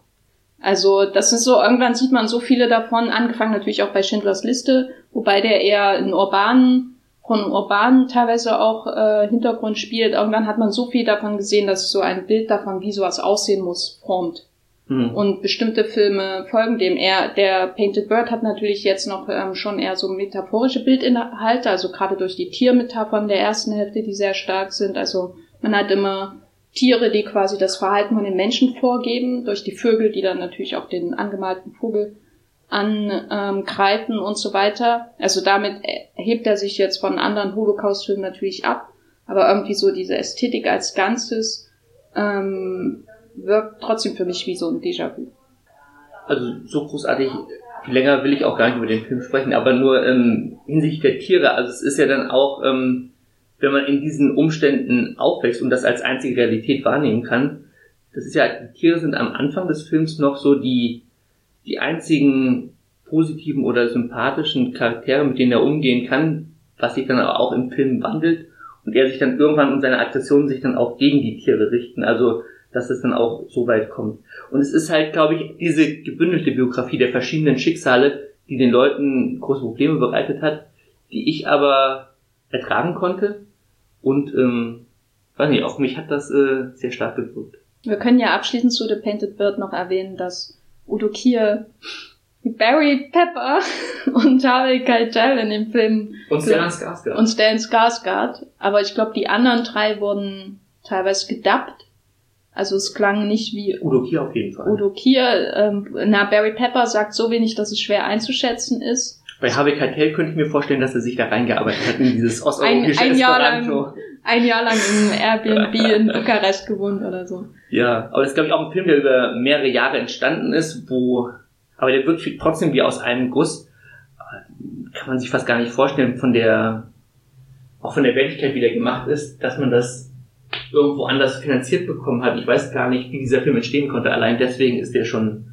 Also das ist so, irgendwann sieht man so viele davon, angefangen natürlich auch bei Schindlers Liste, wobei der eher einen urbanen von urbanen teilweise auch äh, Hintergrund spielt. Irgendwann hat man so viel davon gesehen, dass so ein Bild davon, wie sowas aussehen muss, formt. Mhm. Und bestimmte Filme folgen dem. Er, der Painted Bird hat natürlich jetzt noch ähm, schon eher so metaphorische Bildinhalte, also gerade durch die Tiermetaphern der ersten Hälfte, die sehr stark sind. Also man hat immer Tiere, die quasi das Verhalten von den Menschen vorgeben, durch die Vögel, die dann natürlich auch den angemalten Vogel angreifen und so weiter. Also damit hebt er sich jetzt von anderen Holocaust-Filmen natürlich ab, aber irgendwie so diese Ästhetik als Ganzes ähm, wirkt trotzdem für mich wie so ein Déjà-vu. Also so großartig länger will ich auch gar nicht über den Film sprechen, aber nur ähm, hinsichtlich der Tiere. Also es ist ja dann auch, ähm, wenn man in diesen Umständen aufwächst und das als einzige Realität wahrnehmen kann, das ist ja, die Tiere sind am Anfang des Films noch so die, die einzigen positiven oder sympathischen Charaktere, mit denen er umgehen kann, was sich dann aber auch im Film wandelt und er sich dann irgendwann und seine Aggressionen sich dann auch gegen die Tiere richten. Also dass es dann auch so weit kommt. Und es ist halt, glaube ich, diese gebündelte Biografie der verschiedenen Schicksale, die den Leuten große Probleme bereitet hat, die ich aber ertragen konnte. Und ähm, weiß nicht, auf mich hat das äh, sehr stark gewirkt. Wir können ja abschließend zu The Painted Bird noch erwähnen, dass Udo Kier Barry Pepper und Harvey Keitel in dem Film und Stellan Skarsgård. Und Stellan Skarsgård. Aber ich glaube, die anderen drei wurden teilweise gedubbt also es klang nicht wie Udo Kier auf jeden Fall. Udo Kier. Ähm, na, Barry Pepper sagt so wenig, dass es schwer einzuschätzen ist. Bei Harvey Keitel könnte ich mir vorstellen, dass er sich da reingearbeitet hat in dieses osteuropäische ein, ein Jahr lang, ein Jahr lang im Airbnb in Bukarest gewohnt oder so. Ja, aber das ist glaube ich auch ein Film, der über mehrere Jahre entstanden ist, wo, aber der wirkt trotzdem wie aus einem Guss. Kann man sich fast gar nicht vorstellen von der, auch von der Wertigkeit, wie der gemacht ist, dass man das irgendwo anders finanziert bekommen hat. Ich weiß gar nicht, wie dieser Film entstehen konnte. Allein deswegen ist der schon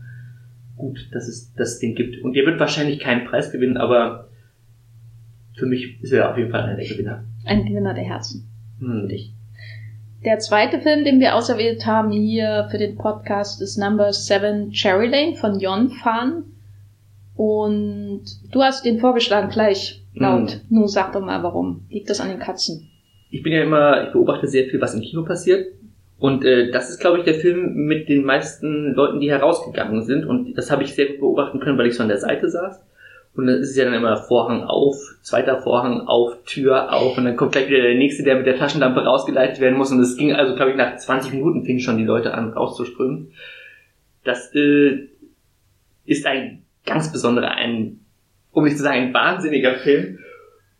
gut, dass es das Ding gibt. Und der wird wahrscheinlich keinen Preis gewinnen, aber für mich ist er auf jeden Fall einer der Gewinner. Ein Gewinner der Herzen. Hm. Für dich. Der zweite Film, den wir auserwählt haben hier für den Podcast, ist Number 7 Cherry Lane von Jon Fan. Und du hast den vorgeschlagen gleich laut. Hm. Nun sag doch mal warum. Liegt das an den Katzen? ich bin ja immer, ich beobachte sehr viel, was im Kino passiert. Und äh, das ist, glaube ich, der Film mit den meisten Leuten, die herausgegangen sind. Und das habe ich sehr gut beobachten können, weil ich so an der Seite saß. Und dann ist es ja dann immer Vorhang auf, zweiter Vorhang auf, Tür auf. Und dann kommt gleich wieder der Nächste, der mit der Taschenlampe rausgeleitet werden muss. Und es ging also, glaube ich, nach 20 Minuten fingen schon die Leute an, rauszuströmen. Das äh, ist ein ganz besonderer, ein, um nicht zu sagen, ein wahnsinniger Film.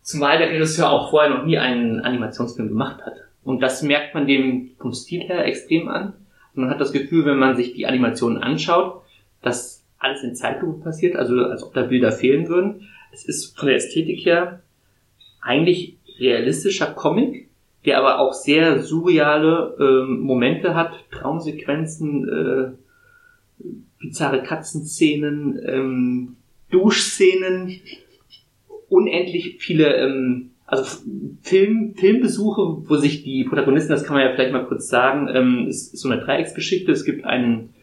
Zumal der Regisseur auch vorher noch nie einen Animationsfilm gemacht hat. Und das merkt man dem vom Stil her extrem an. Man hat das Gefühl, wenn man sich die Animationen anschaut, dass alles in Zeitlupe passiert, also als ob da Bilder fehlen würden. Es ist von der Ästhetik her eigentlich realistischer Comic, der aber auch sehr surreale ähm, Momente hat, Traumsequenzen, äh, bizarre Katzenszenen, ähm, Duschszenen, unendlich viele ähm, also Film, Filmbesuche, wo sich die Protagonisten, das kann man ja vielleicht mal kurz sagen, ähm, ist, ist so eine Dreiecksgeschichte. Es gibt einen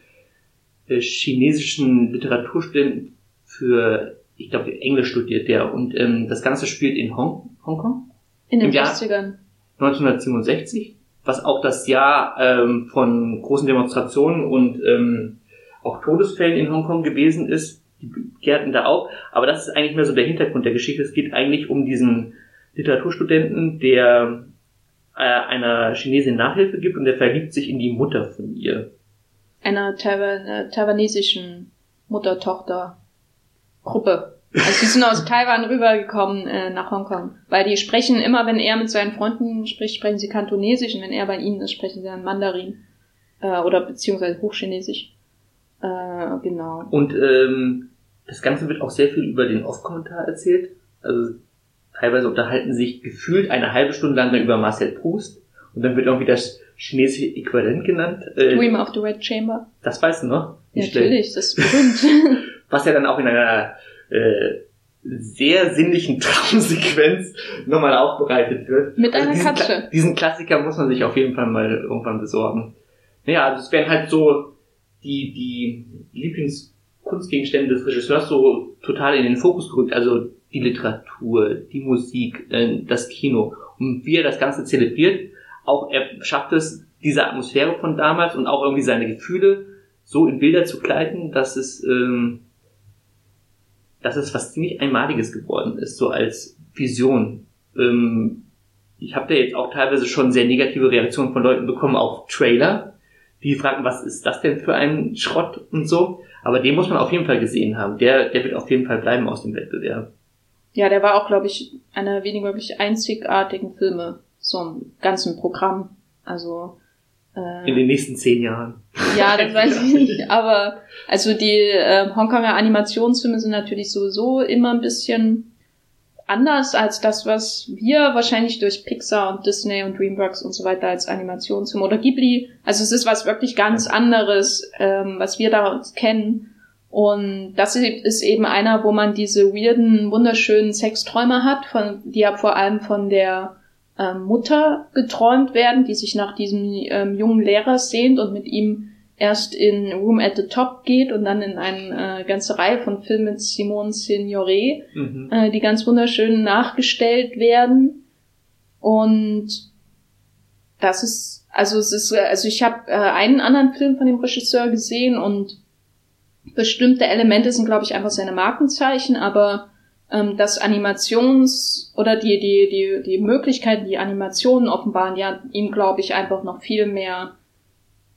äh, chinesischen Literaturstudenten für, ich glaube, Englisch studiert der und ähm, das Ganze spielt in Hong, Hongkong. In den 60ern. 1967, was auch das Jahr ähm, von großen Demonstrationen und ähm, auch Todesfällen in Hongkong gewesen ist die kehrten da auf. Aber das ist eigentlich mehr so der Hintergrund der Geschichte. Es geht eigentlich um diesen Literaturstudenten, der äh, einer Chinesin Nachhilfe gibt und der verliebt sich in die Mutter von ihr. Einer Taiwan taiwanesischen Mutter-Tochter-Gruppe. Also sie sind aus Taiwan rübergekommen äh, nach Hongkong. Weil die sprechen immer, wenn er mit seinen Freunden spricht, sprechen sie Kantonesisch und wenn er bei ihnen ist, sprechen sie dann Mandarin. Äh, oder beziehungsweise Hochchinesisch. Äh, genau. Und ähm, das Ganze wird auch sehr viel über den Off-Kommentar erzählt. Also teilweise unterhalten sich gefühlt eine halbe Stunde lang über Marcel Proust und dann wird irgendwie das chinesische Äquivalent genannt. Äh, Dream of the Red Chamber. Das weißt du noch? Ja, natürlich, das ist berühmt. Was ja dann auch in einer äh, sehr sinnlichen Traumsequenz nochmal aufbereitet wird. Mit also einer diesen, Katze. Diesen Klassiker muss man sich auf jeden Fall mal irgendwann besorgen. Naja, also es werden halt so die, die Lieblingskunstgegenstände des Regisseurs so total in den Fokus gerückt. Also die Literatur, die Musik, äh, das Kino und wie er das Ganze zelebriert. Auch er schafft es, diese Atmosphäre von damals und auch irgendwie seine Gefühle so in Bilder zu kleiden, dass es, ähm, dass es was ziemlich Einmaliges geworden ist, so als Vision. Ähm, ich habe da jetzt auch teilweise schon sehr negative Reaktionen von Leuten bekommen auf Trailer, die fragen, was ist das denn für ein Schrott und so. Aber den muss man auf jeden Fall gesehen haben. Der, der wird auf jeden Fall bleiben aus dem Wettbewerb. Ja, der war auch, glaube ich, einer weniger wirklich einzigartigen Filme, so im ganzen Programm. Also äh, in den nächsten zehn Jahren. Ja, das weiß ich nicht. Aber also die äh, Hongkonger Animationsfilme sind natürlich sowieso immer ein bisschen anders als das, was wir wahrscheinlich durch Pixar und Disney und DreamWorks und so weiter als Animationsfilm oder Ghibli. Also es ist was wirklich ganz anderes, ähm, was wir da kennen. Und das ist eben einer, wo man diese weirden, wunderschönen Sexträume hat, von, die ja vor allem von der ähm, Mutter geträumt werden, die sich nach diesem ähm, jungen Lehrer sehnt und mit ihm erst in Room at the Top geht und dann in eine äh, ganze Reihe von Filmen mit Simone Signoret, mhm. äh, die ganz wunderschön nachgestellt werden. Und das ist, also es ist, also ich habe äh, einen anderen Film von dem Regisseur gesehen und bestimmte Elemente sind, glaube ich, einfach seine Markenzeichen, aber ähm, das Animations- oder die, die, die, die Möglichkeiten, die Animationen offenbaren, ja ihm, glaube ich, einfach noch viel mehr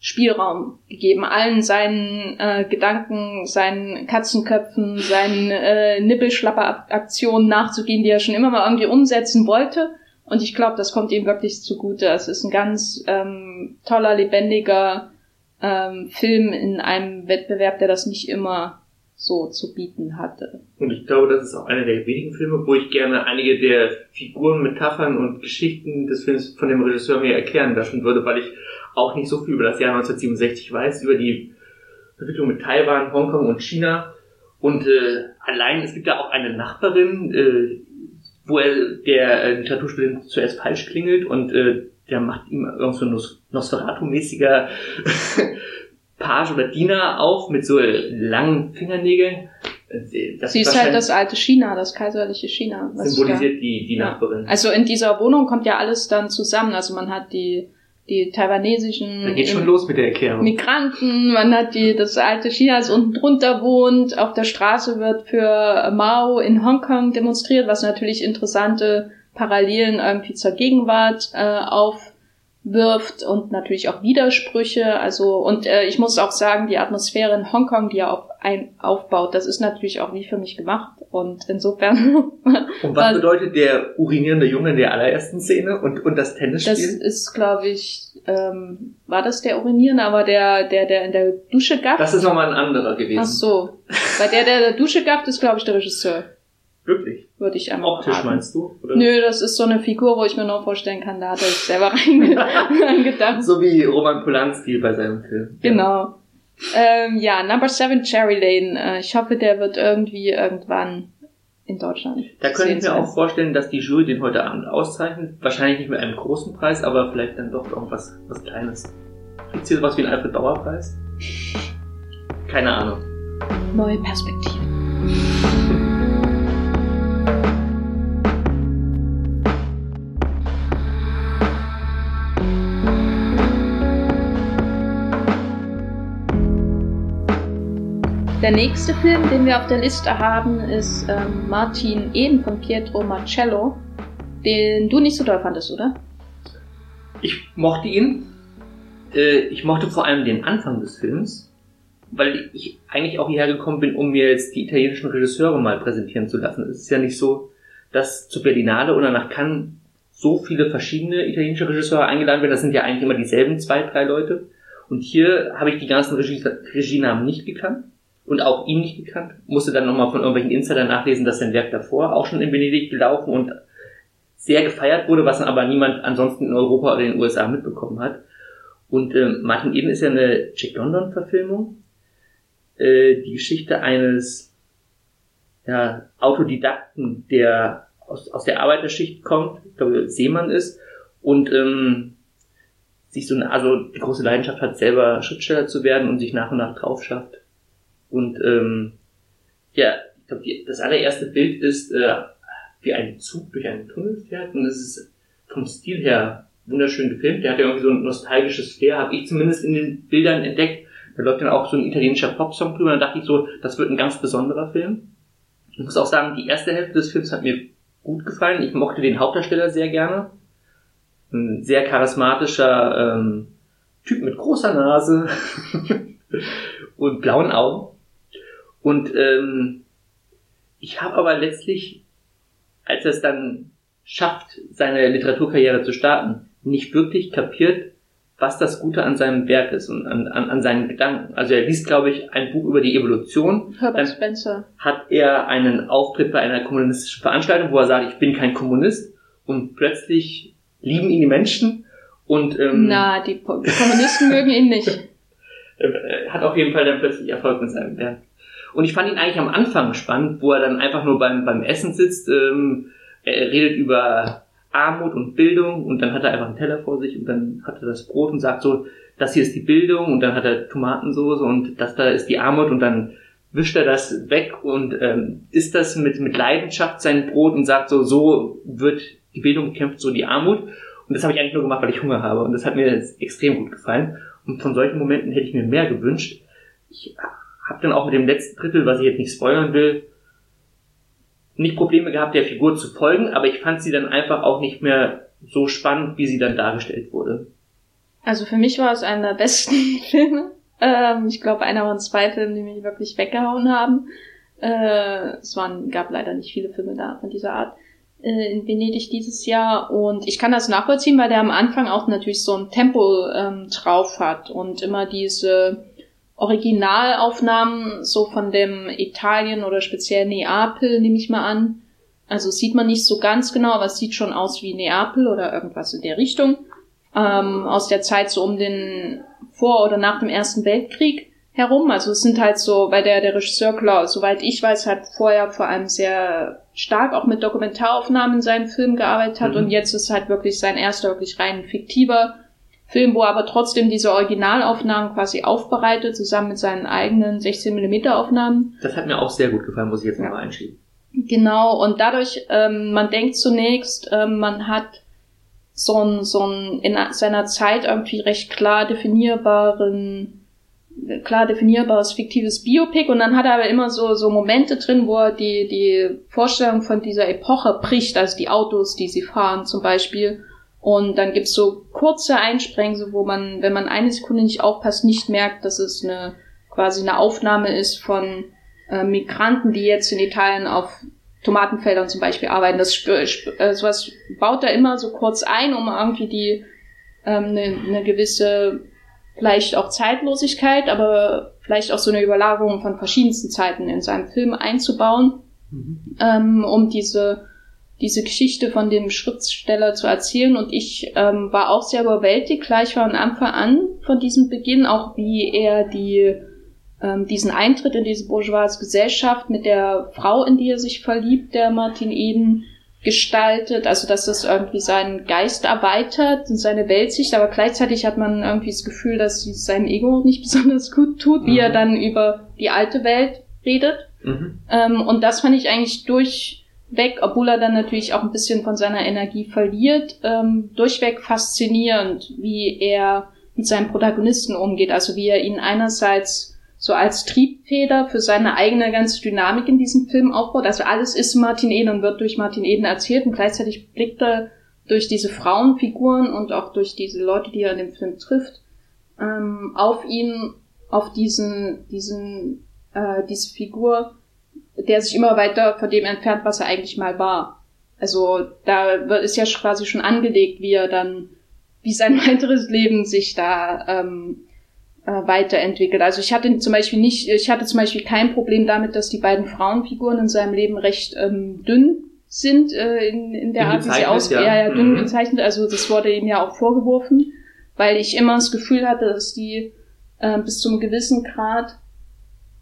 Spielraum gegeben, allen seinen äh, Gedanken, seinen Katzenköpfen, seinen äh, Nippelschlapper-Aktionen nachzugehen, die er schon immer mal irgendwie umsetzen wollte. Und ich glaube, das kommt ihm wirklich zugute. Es ist ein ganz ähm, toller, lebendiger ähm, Film in einem Wettbewerb, der das nicht immer so zu bieten hatte. Und ich glaube, das ist auch einer der wenigen Filme, wo ich gerne einige der Figuren, Metaphern und Geschichten des Films von dem Regisseur mir erklären lassen würde, weil ich auch nicht so viel über das Jahr 1967 weiß, über die Entwicklung mit Taiwan, Hongkong und China. Und äh, allein, es gibt da auch eine Nachbarin, äh, wo er der äh, Literaturstudent zuerst falsch klingelt und äh, der macht ihm irgend so Nosferatu-mäßiger Page oder Diener auf mit so langen Fingernägeln. Das Sie ist halt das alte China, das kaiserliche China. Symbolisiert die, die Nachbarin. Also in dieser Wohnung kommt ja alles dann zusammen. Also man hat die die taiwanesischen da geht schon los mit der Erklärung. Migranten, man hat die das alte China, das unten drunter wohnt, auf der Straße wird für Mao in Hongkong demonstriert, was natürlich interessante Parallelen irgendwie zur Gegenwart äh, auf wirft und natürlich auch Widersprüche. Also und äh, ich muss auch sagen, die Atmosphäre in Hongkong, die er auf ein aufbaut, das ist natürlich auch wie für mich gemacht und insofern. und was bedeutet der urinierende Junge in der allerersten Szene und und das Tennisspiel? Das ist, glaube ich, ähm, war das der urinierende, aber der der der in der Dusche gafft. Das ist nochmal ein anderer gewesen. Ach so, weil der der in der Dusche gafft ist, glaube ich, der Regisseur. Wirklich? Würde ich einmal Optisch raten. meinst du? Oder? Nö, das ist so eine Figur, wo ich mir nur vorstellen kann, da hat er sich selber reingedacht. so wie Roman Polanski bei seinem Film. Genau. Ja, ähm, ja Number 7 Cherry Lane. Äh, ich hoffe, der wird irgendwie irgendwann in Deutschland. Da könnte ich mir auch vorstellen, dass die Jury den heute Abend auszeichnet. Wahrscheinlich nicht mit einem großen Preis, aber vielleicht dann doch irgendwas was Kleines. Gibt es hier sowas wie einen Alfred Bauer Preis? Keine Ahnung. Neue Perspektiven. Der nächste Film, den wir auf der Liste haben, ist ähm, Martin Eden von Pietro Marcello, den du nicht so toll fandest, oder? Ich mochte ihn. Äh, ich mochte vor allem den Anfang des Films, weil ich eigentlich auch hierher gekommen bin, um mir jetzt die italienischen Regisseure mal präsentieren zu lassen. Es ist ja nicht so, dass zu Berlinale oder nach Cannes so viele verschiedene italienische Regisseure eingeladen werden. Das sind ja eigentlich immer dieselben zwei, drei Leute. Und hier habe ich die ganzen Regie Regienamen nicht gekannt und auch ihn nicht gekannt. Musste dann nochmal von irgendwelchen Insidern nachlesen, dass sein Werk davor auch schon in Venedig gelaufen und sehr gefeiert wurde, was dann aber niemand ansonsten in Europa oder in den USA mitbekommen hat. Und äh, Martin Eden ist ja eine Jack London-Verfilmung. Äh, die Geschichte eines ja, Autodidakten, der aus, aus der Arbeiterschicht kommt, ich glaube Seemann ist und ähm, sich so eine, also die große Leidenschaft hat, selber Schriftsteller zu werden und sich nach und nach drauf schafft und ähm, ja, glaube, das allererste Bild ist, äh, wie ein Zug durch einen Tunnel fährt und es ist vom Stil her wunderschön gefilmt. Der hat ja irgendwie so ein nostalgisches Flair, habe ich zumindest in den Bildern entdeckt. Da läuft dann auch so ein italienischer Popsong drüber. Dann dachte ich so, das wird ein ganz besonderer Film. Ich muss auch sagen, die erste Hälfte des Films hat mir gut gefallen. Ich mochte den Hauptdarsteller sehr gerne. Ein sehr charismatischer ähm, Typ mit großer Nase und blauen Augen. Und ähm, ich habe aber letztlich, als er es dann schafft, seine Literaturkarriere zu starten, nicht wirklich kapiert, was das Gute an seinem Werk ist und an, an, an seinen Gedanken. Also er liest, glaube ich, ein Buch über die Evolution. Herbert Spencer. Hat er einen Auftritt bei einer kommunistischen Veranstaltung, wo er sagt, ich bin kein Kommunist und plötzlich lieben ihn die Menschen und ähm, na, die Kommunisten mögen ihn nicht. hat auf jeden Fall dann plötzlich Erfolg mit seinem Werk. Und ich fand ihn eigentlich am Anfang spannend, wo er dann einfach nur beim, beim Essen sitzt, ähm, er redet über Armut und Bildung und dann hat er einfach einen Teller vor sich und dann hat er das Brot und sagt so, das hier ist die Bildung und dann hat er Tomatensoße und das da ist die Armut und dann wischt er das weg und ähm, isst das mit, mit Leidenschaft sein Brot und sagt so, so wird die Bildung bekämpft, so die Armut. Und das habe ich eigentlich nur gemacht, weil ich Hunger habe und das hat mir extrem gut gefallen. Und von solchen Momenten hätte ich mir mehr gewünscht. Ich habe dann auch mit dem letzten Drittel, was ich jetzt nicht spoilern will, nicht Probleme gehabt, der Figur zu folgen, aber ich fand sie dann einfach auch nicht mehr so spannend, wie sie dann dargestellt wurde. Also für mich war es einer der besten Filme. Ähm, ich glaube, einer von zwei Filmen, die mich wirklich weggehauen haben. Äh, es waren, gab leider nicht viele Filme da von dieser Art äh, in Venedig dieses Jahr und ich kann das nachvollziehen, weil der am Anfang auch natürlich so ein Tempo ähm, drauf hat und immer diese Originalaufnahmen so von dem Italien oder speziell Neapel, nehme ich mal an. Also sieht man nicht so ganz genau, aber es sieht schon aus wie Neapel oder irgendwas in der Richtung. Ähm, aus der Zeit so um den vor oder nach dem Ersten Weltkrieg herum. Also es sind halt so, weil der, der Regisseur, klar, soweit ich weiß, hat vorher vor allem sehr stark auch mit Dokumentaraufnahmen in seinen Filmen gearbeitet hat mhm. und jetzt ist halt wirklich sein erster wirklich rein fiktiver Film, wo er aber trotzdem diese Originalaufnahmen quasi aufbereitet, zusammen mit seinen eigenen 16 mm Aufnahmen. Das hat mir auch sehr gut gefallen, muss ich jetzt ja. nochmal einschieben. Genau, und dadurch, ähm, man denkt zunächst, ähm, man hat so ein, so ein in seiner Zeit irgendwie recht klar definierbaren, klar definierbares fiktives Biopic und dann hat er aber immer so, so Momente drin, wo er die, die Vorstellung von dieser Epoche bricht, also die Autos, die sie fahren zum Beispiel und dann gibt's so kurze Einsprengsel, wo man, wenn man eine Sekunde nicht aufpasst, nicht merkt, dass es eine quasi eine Aufnahme ist von äh, Migranten, die jetzt in Italien auf Tomatenfeldern zum Beispiel arbeiten. Das äh, sowas baut er immer so kurz ein, um irgendwie die ähm, eine, eine gewisse vielleicht auch Zeitlosigkeit, aber vielleicht auch so eine Überlagerung von verschiedensten Zeiten in seinem Film einzubauen, mhm. ähm, um diese diese Geschichte von dem Schriftsteller zu erzählen. Und ich ähm, war auch sehr überwältigt, gleich von Anfang an von diesem Beginn, auch wie er die, ähm, diesen Eintritt in diese bourgeoise Gesellschaft mit der Frau, in die er sich verliebt, der Martin Eden, gestaltet, also dass das irgendwie seinen Geist erweitert und seine Weltsicht, aber gleichzeitig hat man irgendwie das Gefühl, dass es seinem Ego nicht besonders gut tut, wie mhm. er dann über die alte Welt redet. Mhm. Ähm, und das fand ich eigentlich durch weg, obwohl er dann natürlich auch ein bisschen von seiner Energie verliert, ähm, durchweg faszinierend, wie er mit seinem Protagonisten umgeht, also wie er ihn einerseits so als Triebfeder für seine eigene ganze Dynamik in diesem Film aufbaut. Also alles ist Martin Eden und wird durch Martin Eden erzählt und gleichzeitig blickt er durch diese Frauenfiguren und auch durch diese Leute, die er in dem Film trifft, ähm, auf ihn, auf diesen, diesen, äh, diese Figur der sich immer weiter von dem entfernt, was er eigentlich mal war. Also da ist ja quasi schon angelegt, wie er dann, wie sein weiteres Leben sich da ähm, äh, weiterentwickelt. Also ich hatte zum Beispiel nicht, ich hatte zum Beispiel kein Problem damit, dass die beiden Frauenfiguren in seinem Leben recht ähm, dünn sind äh, in, in der Art, wie sie aussehen. Ja, ja, dünn mhm. gezeichnet. Also das wurde ihm ja auch vorgeworfen, weil ich immer das Gefühl hatte, dass die äh, bis zum gewissen Grad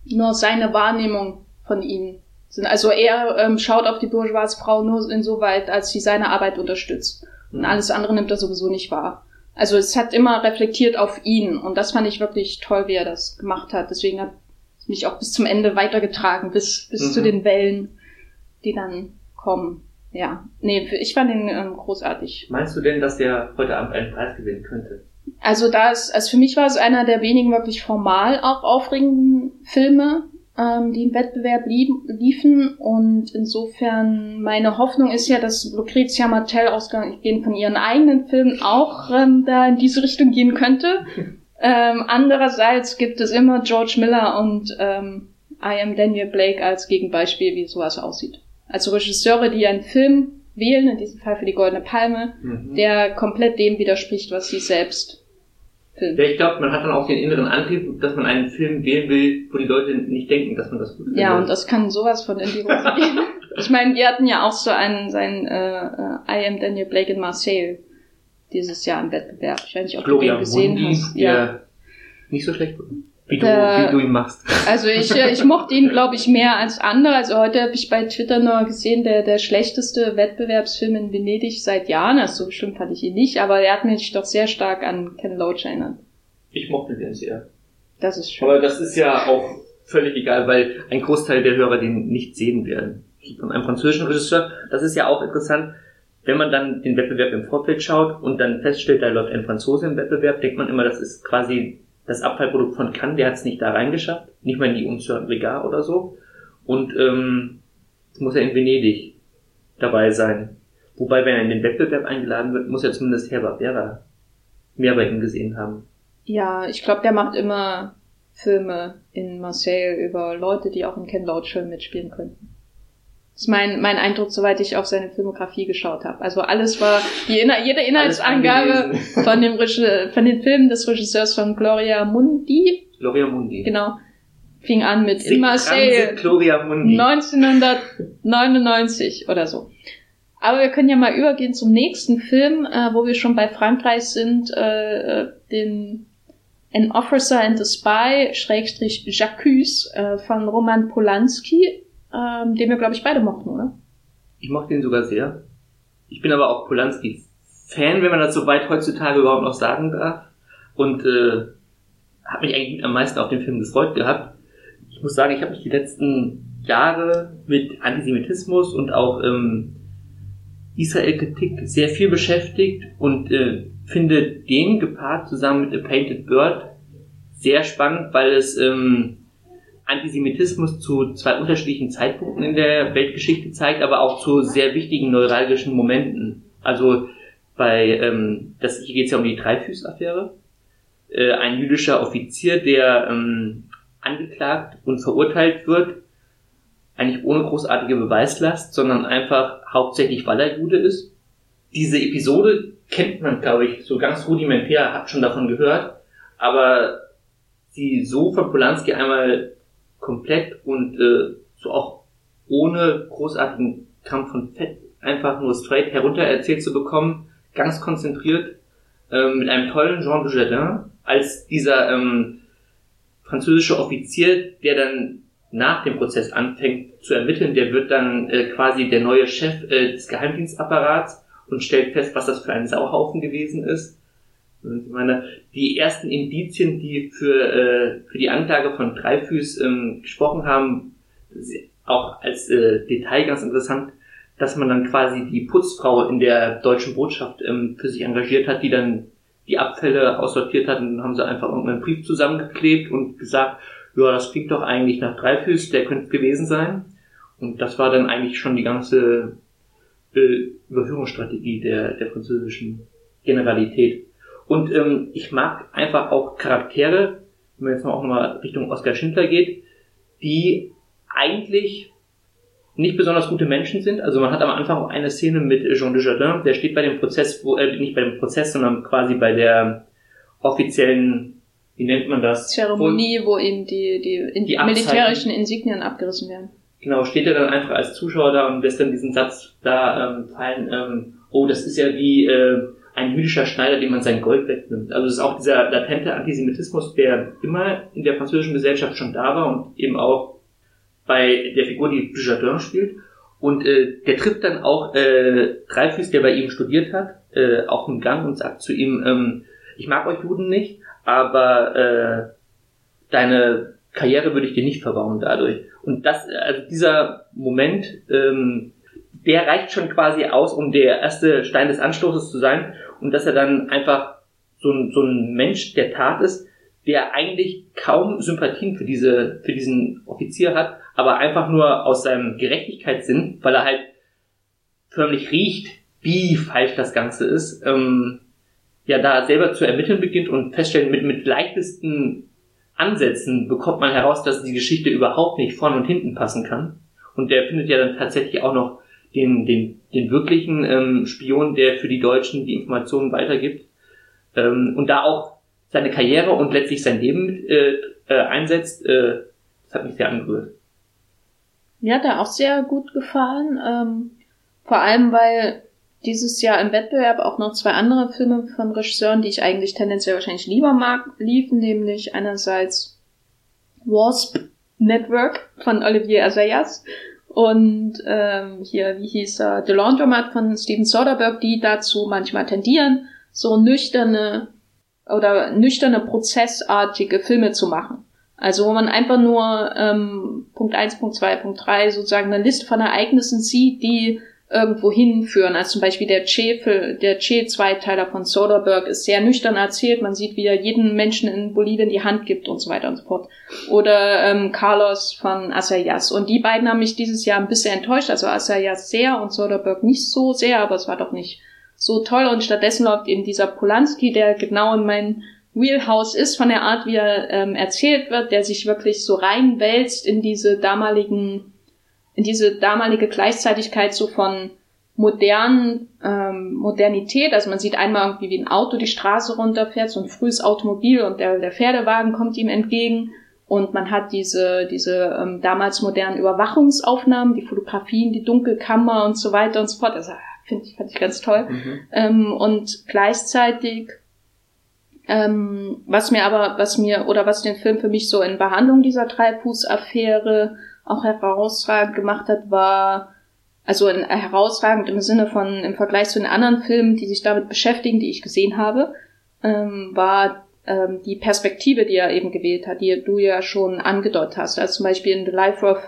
nur seine Wahrnehmung von ihnen sind. Also er ähm, schaut auf die bourgeoise Frau nur insoweit, als sie seine Arbeit unterstützt. Und alles andere nimmt er sowieso nicht wahr. Also es hat immer reflektiert auf ihn und das fand ich wirklich toll, wie er das gemacht hat. Deswegen hat es mich auch bis zum Ende weitergetragen, bis, bis mhm. zu den Wellen, die dann kommen. Ja, nee, ich fand ihn ähm, großartig. Meinst du denn, dass der heute Abend einen Preis gewinnen könnte? Also da ist, also für mich war es einer der wenigen wirklich formal auch aufregenden Filme, ähm, die im Wettbewerb liefen. Und insofern, meine Hoffnung ist ja, dass Lucrezia Martel ausgehend von ihren eigenen Filmen auch ähm, da in diese Richtung gehen könnte. ähm, andererseits gibt es immer George Miller und ähm, I am Daniel Blake als Gegenbeispiel, wie sowas aussieht. Also Regisseure, die einen Film wählen, in diesem Fall für die Goldene Palme, mhm. der komplett dem widerspricht, was sie selbst Film. Ja, ich glaube, man hat dann auch den inneren Antrieb, dass man einen Film wählen will, wo die Leute nicht denken, dass man das gut findet. Ja, und das kann sowas von in die Hose gehen. Ich meine, wir hatten ja auch so einen, sein äh, äh, I Am Daniel Blake in Marseille dieses Jahr im Wettbewerb. Ich weiß nicht, ob Florian du den gesehen Mundi, hast. Ja. Nicht so schlecht. Wie du, äh, wie du ihn machst. Also ich, äh, ich mochte ihn, glaube ich, mehr als andere. Also heute habe ich bei Twitter nur gesehen, der, der schlechteste Wettbewerbsfilm in Venedig seit Jahren. Also so bestimmt fand ich ihn nicht, aber er hat mich doch sehr stark an Ken Loach erinnert. Ich mochte den sehr. Das ist schön. Aber das ist ja auch völlig egal, weil ein Großteil der Hörer den nicht sehen werden. Von einem französischen Regisseur. Das ist ja auch interessant. Wenn man dann den Wettbewerb im Vorfeld schaut und dann feststellt, da läuft ein Franzose im Wettbewerb, denkt man immer, das ist quasi das Abfallprodukt von Cannes, der hat es nicht da reingeschafft, nicht mal in die Unzör Regal oder so. Und ähm, muss er in Venedig dabei sein. Wobei, wenn er in den Wettbewerb eingeladen wird, muss er zumindest Herr Barbera mehr bei ihm gesehen haben. Ja, ich glaube, der macht immer Filme in Marseille über Leute, die auch in Ken Loach mitspielen könnten. Das ist mein, mein Eindruck, soweit ich auf seine Filmografie geschaut habe. Also alles war, die, jede Inhaltsangabe von dem von den Filmen des Regisseurs von Gloria Mundi. Gloria Mundi. Genau. Fing an mit In Marseille. Gloria Mundi. 1999 oder so. Aber wir können ja mal übergehen zum nächsten Film, äh, wo wir schon bei Frankreich sind, äh, äh den An Officer and a Spy, Schrägstrich Jacques, äh, von Roman Polanski ähm, den wir, glaube ich, beide mochten, oder? Ich mochte ihn sogar sehr. Ich bin aber auch Polanski-Fan, wenn man das so weit heutzutage überhaupt noch sagen darf. Und äh, habe mich eigentlich am meisten auf den Film gefreut gehabt. Ich muss sagen, ich habe mich die letzten Jahre mit Antisemitismus und auch ähm, Israel-Kritik sehr viel beschäftigt und äh, finde den gepaart zusammen mit A Painted Bird sehr spannend, weil es ähm, Antisemitismus zu zwei unterschiedlichen Zeitpunkten in der Weltgeschichte zeigt, aber auch zu sehr wichtigen neuralgischen Momenten. Also bei, ähm, das, hier geht es ja um die Dreifüß-Affäre. Äh, ein jüdischer Offizier, der ähm, angeklagt und verurteilt wird, eigentlich ohne großartige Beweislast, sondern einfach hauptsächlich, weil er Jude ist. Diese Episode kennt man, glaube ich, so ganz rudimentär, hat schon davon gehört, aber sie so von Polanski einmal komplett und äh, so auch ohne großartigen Kampf von Fett einfach nur straight herunter erzählt zu bekommen, ganz konzentriert, ähm, mit einem tollen Jean Dujardin als dieser ähm, französische Offizier, der dann nach dem Prozess anfängt zu ermitteln, der wird dann äh, quasi der neue Chef äh, des Geheimdienstapparats und stellt fest, was das für ein Sauhaufen gewesen ist und ich meine, die ersten Indizien, die für, äh, für die Anklage von Dreifüß ähm, gesprochen haben, auch als äh, Detail ganz interessant, dass man dann quasi die Putzfrau in der deutschen Botschaft ähm, für sich engagiert hat, die dann die Abfälle aussortiert hat und dann haben sie einfach irgendeinen Brief zusammengeklebt und gesagt, ja, das klingt doch eigentlich nach Dreifüß, der könnte gewesen sein. Und das war dann eigentlich schon die ganze äh, Überführungsstrategie der, der französischen Generalität. Und ähm, ich mag einfach auch Charaktere, wenn man jetzt auch nochmal Richtung Oskar Schindler geht, die eigentlich nicht besonders gute Menschen sind. Also man hat am Anfang auch eine Szene mit Jean Dujardin, der steht bei dem Prozess, wo, äh, nicht bei dem Prozess, sondern quasi bei der offiziellen, wie nennt man das? Zeremonie, wo, wo ihm die, die, in die militärischen Insignien abgerissen werden. Genau, steht er dann einfach als Zuschauer da und lässt dann diesen Satz da ähm, fallen, ähm, oh, das ist ja wie, äh, ein jüdischer Schneider, dem man sein Gold wegnimmt. Also es ist auch dieser latente Antisemitismus, der immer in der französischen Gesellschaft schon da war und eben auch bei der Figur, die Dujardin spielt. Und äh, der trifft dann auch äh, Dreyfus, der bei ihm studiert hat, äh, auch im Gang und sagt zu ihm, ähm, ich mag euch Juden nicht, aber äh, deine Karriere würde ich dir nicht verbauen dadurch. Und das, also dieser Moment, ähm, der reicht schon quasi aus, um der erste Stein des Anstoßes zu sein. Und dass er dann einfach so ein, so ein Mensch der Tat ist, der eigentlich kaum Sympathien für diese, für diesen Offizier hat, aber einfach nur aus seinem Gerechtigkeitssinn, weil er halt förmlich riecht, wie falsch das Ganze ist, ähm, ja da selber zu ermitteln beginnt und feststellen, mit, mit leichtesten Ansätzen bekommt man heraus, dass die Geschichte überhaupt nicht vorn und hinten passen kann. Und der findet ja dann tatsächlich auch noch den, den, den wirklichen ähm, Spion, der für die Deutschen die Informationen weitergibt. Ähm, und da auch seine Karriere und letztlich sein Leben äh, äh, einsetzt, äh, das hat mich sehr angerührt. Mir hat er auch sehr gut gefallen. Ähm, vor allem, weil dieses Jahr im Wettbewerb auch noch zwei andere Filme von Regisseuren, die ich eigentlich tendenziell wahrscheinlich lieber mag, liefen, nämlich einerseits Wasp Network von Olivier Assayas und ähm, hier, wie hieß er, The Laundromat von Steven Soderbergh, die dazu manchmal tendieren, so nüchterne oder nüchterne prozessartige Filme zu machen. Also wo man einfach nur ähm, Punkt eins, Punkt zwei, Punkt drei sozusagen eine Liste von Ereignissen sieht, die irgendwo hinführen. Also zum Beispiel der Che, der Che-Zweiteiler von Soderbergh ist sehr nüchtern erzählt. Man sieht, wie er jeden Menschen in Bolivien die Hand gibt und so weiter und so fort. Oder ähm, Carlos von Asayas. Und die beiden haben mich dieses Jahr ein bisschen enttäuscht. Also Asayas sehr und Soderbergh nicht so sehr, aber es war doch nicht so toll. Und stattdessen läuft eben dieser Polanski, der genau in mein Wheelhouse ist, von der Art, wie er ähm, erzählt wird, der sich wirklich so reinwälzt in diese damaligen in diese damalige Gleichzeitigkeit so von modernen ähm, Modernität. Also man sieht einmal irgendwie, wie ein Auto die Straße runterfährt, so ein frühes Automobil und der, der Pferdewagen kommt ihm entgegen. Und man hat diese, diese ähm, damals modernen Überwachungsaufnahmen, die Fotografien, die Dunkelkammer und so weiter und so fort. Also finde ich, fand ich ganz toll. Mhm. Ähm, und gleichzeitig, ähm, was mir aber, was mir, oder was den Film für mich so in Behandlung dieser Dreifuß-Affäre auch herausragend gemacht hat, war, also in, herausragend im Sinne von, im Vergleich zu den anderen Filmen, die sich damit beschäftigen, die ich gesehen habe, ähm, war ähm, die Perspektive, die er eben gewählt hat, die du ja schon angedeutet hast. Also zum Beispiel in The Life of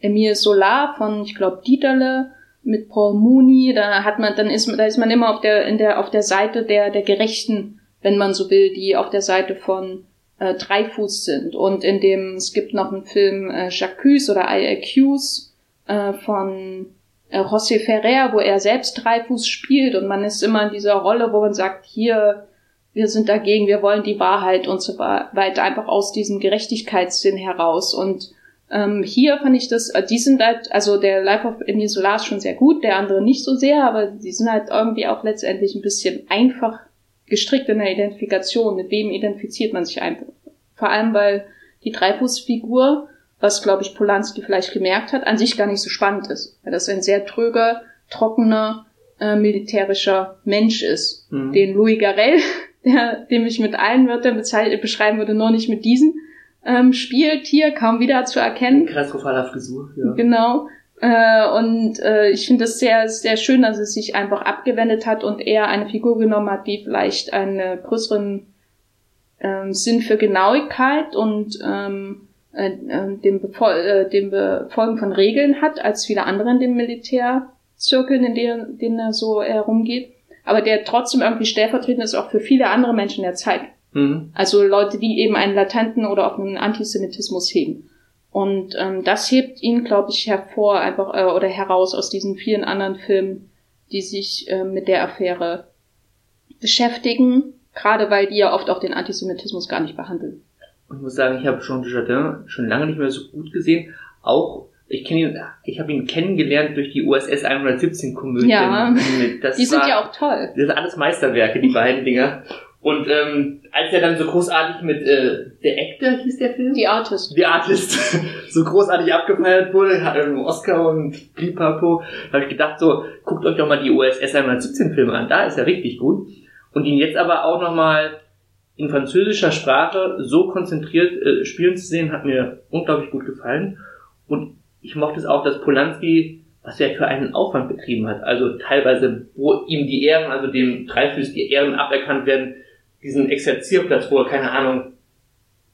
Emile Solar von, ich glaube, Dieterle mit Paul Mooney, da hat man, dann ist, da ist man immer auf der, in der, auf der Seite der, der Gerechten, wenn man so will, die auf der Seite von äh, Dreifuß sind. Und in dem, es gibt noch einen Film äh, Jacques oder I Accuse äh, von äh, José Ferrer, wo er selbst Dreifuß spielt und man ist immer in dieser Rolle, wo man sagt, hier, wir sind dagegen, wir wollen die Wahrheit und so weiter, einfach aus diesem Gerechtigkeitssinn heraus. Und ähm, hier fand ich das, äh, die sind halt, also der Life of Emile Solar ist schon sehr gut, der andere nicht so sehr, aber die sind halt irgendwie auch letztendlich ein bisschen einfach gestrickt in der Identifikation. Mit wem identifiziert man sich einfach? Vor allem, weil die Dreifußfigur, was glaube ich Polanski vielleicht gemerkt hat, an sich gar nicht so spannend ist. Weil das ein sehr tröger, trockener, äh, militärischer Mensch ist. Mhm. Den Louis Garel, der, dem ich mit allen Wörtern beschreiben würde, nur nicht mit diesen, ähm, spielt hier kaum wieder zu erkennen. Katastrophaler Frisur, ja. Genau. Äh, und äh, ich finde es sehr, sehr schön, dass es sich einfach abgewendet hat und eher eine Figur genommen hat, die vielleicht einen größeren ähm, Sinn für Genauigkeit und ähm, äh, äh dem, Befol äh, dem Befolgen von Regeln hat, als viele andere in dem Militärzirkeln, in denen, denen er so herumgeht. Aber der trotzdem irgendwie stellvertretend ist auch für viele andere Menschen der Zeit. Mhm. Also Leute, die eben einen latenten oder auch einen Antisemitismus hegen. Und ähm, das hebt ihn, glaube ich, hervor einfach äh, oder heraus aus diesen vielen anderen Filmen, die sich äh, mit der Affäre beschäftigen, gerade weil die ja oft auch den Antisemitismus gar nicht behandeln. Und ich muss sagen, ich habe Jean Dujardin schon lange nicht mehr so gut gesehen. Auch ich kenne ihn, ich habe ihn kennengelernt durch die USS 117 Komödie. Ja, das die sind war, ja auch toll. Das sind alles Meisterwerke, die beiden Dinger. Und ähm, als er dann so großartig mit äh, der Actor hieß der Film? The Artist. The Artist so großartig abgefeiert wurde, hat er einen Oscar und Blipapo, habe ich gedacht so, guckt euch doch mal die USS 117 Filme an, da ist er richtig gut. Und ihn jetzt aber auch nochmal in französischer Sprache so konzentriert äh, spielen zu sehen, hat mir unglaublich gut gefallen. Und ich mochte es auch, dass Polanski, was er für einen Aufwand betrieben hat, also teilweise, wo ihm die Ehren, also dem Dreifüß die Ehren aberkannt werden, diesen Exerzierplatz, wo er, keine Ahnung,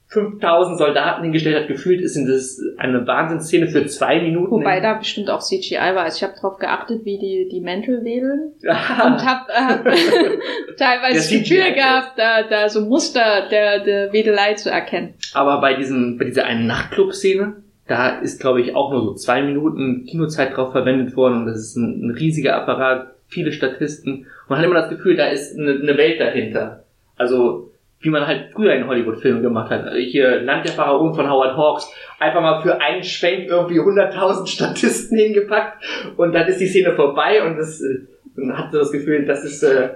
5000 Soldaten hingestellt hat, gefühlt ist das eine Wahnsinnsszene für zwei Minuten. Wobei da bestimmt auch CGI war. Also ich habe darauf geachtet, wie die, die Mäntel wedeln und habe hab teilweise das Gefühl gehabt, da, da so Muster der, der Wedelei zu erkennen. Aber bei diesem, bei dieser einen Nachtclub-Szene, da ist, glaube ich, auch nur so zwei Minuten Kinozeit drauf verwendet worden und das ist ein, ein riesiger Apparat, viele Statisten. Man hat immer das Gefühl, da ist eine, eine Welt dahinter. Also wie man halt früher in Hollywood-Filmen gemacht hat. Also hier Land der Pharaonen von Howard Hawks. Einfach mal für einen Schwenk irgendwie 100.000 Statisten hingepackt und dann ist die Szene vorbei und das, man äh, hatte das Gefühl, das ist, äh,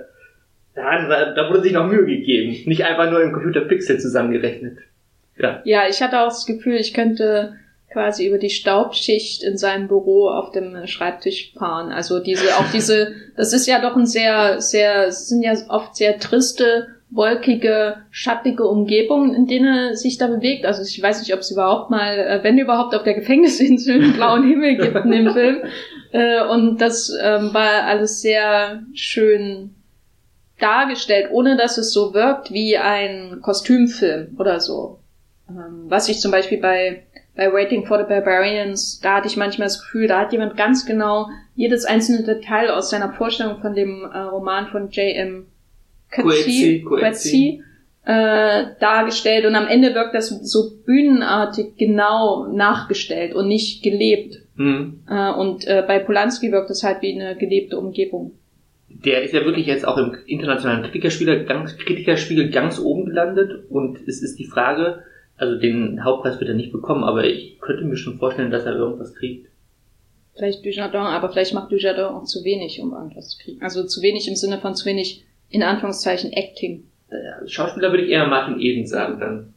da, da wurde sich noch Mühe gegeben. Nicht einfach nur im Computer Pixel zusammengerechnet. Ja. Ja, ich hatte auch das Gefühl, ich könnte quasi über die Staubschicht in seinem Büro auf dem Schreibtisch fahren. Also diese, auch diese, das ist ja doch ein sehr, sehr, sind ja oft sehr triste wolkige, schattige Umgebung, in denen er sich da bewegt. Also ich weiß nicht, ob es überhaupt mal, äh, wenn überhaupt auf der Gefängnisinsel einen blauen Himmel gibt in dem Film. Äh, und das ähm, war alles sehr schön dargestellt, ohne dass es so wirkt wie ein Kostümfilm oder so. Ähm, was ich zum Beispiel bei, bei Waiting for the Barbarians, da hatte ich manchmal das Gefühl, da hat jemand ganz genau jedes einzelne Detail aus seiner Vorstellung von dem äh, Roman von J.M. Quetzi, Quetzi äh, dargestellt und am Ende wirkt das so bühnenartig genau nachgestellt und nicht gelebt. Mhm. Äh, und äh, bei Polanski wirkt es halt wie eine gelebte Umgebung. Der ist ja wirklich jetzt auch im internationalen Kritikerspiegel ganz, Kritikerspiegel ganz oben gelandet und es ist die Frage, also den Hauptpreis wird er nicht bekommen, aber ich könnte mir schon vorstellen, dass er irgendwas kriegt. Vielleicht Dujardin, aber vielleicht macht Dujardin auch zu wenig, um irgendwas zu kriegen. Also zu wenig im Sinne von zu wenig in Anführungszeichen Acting. Schauspieler würde ich eher Martin Eden sagen dann.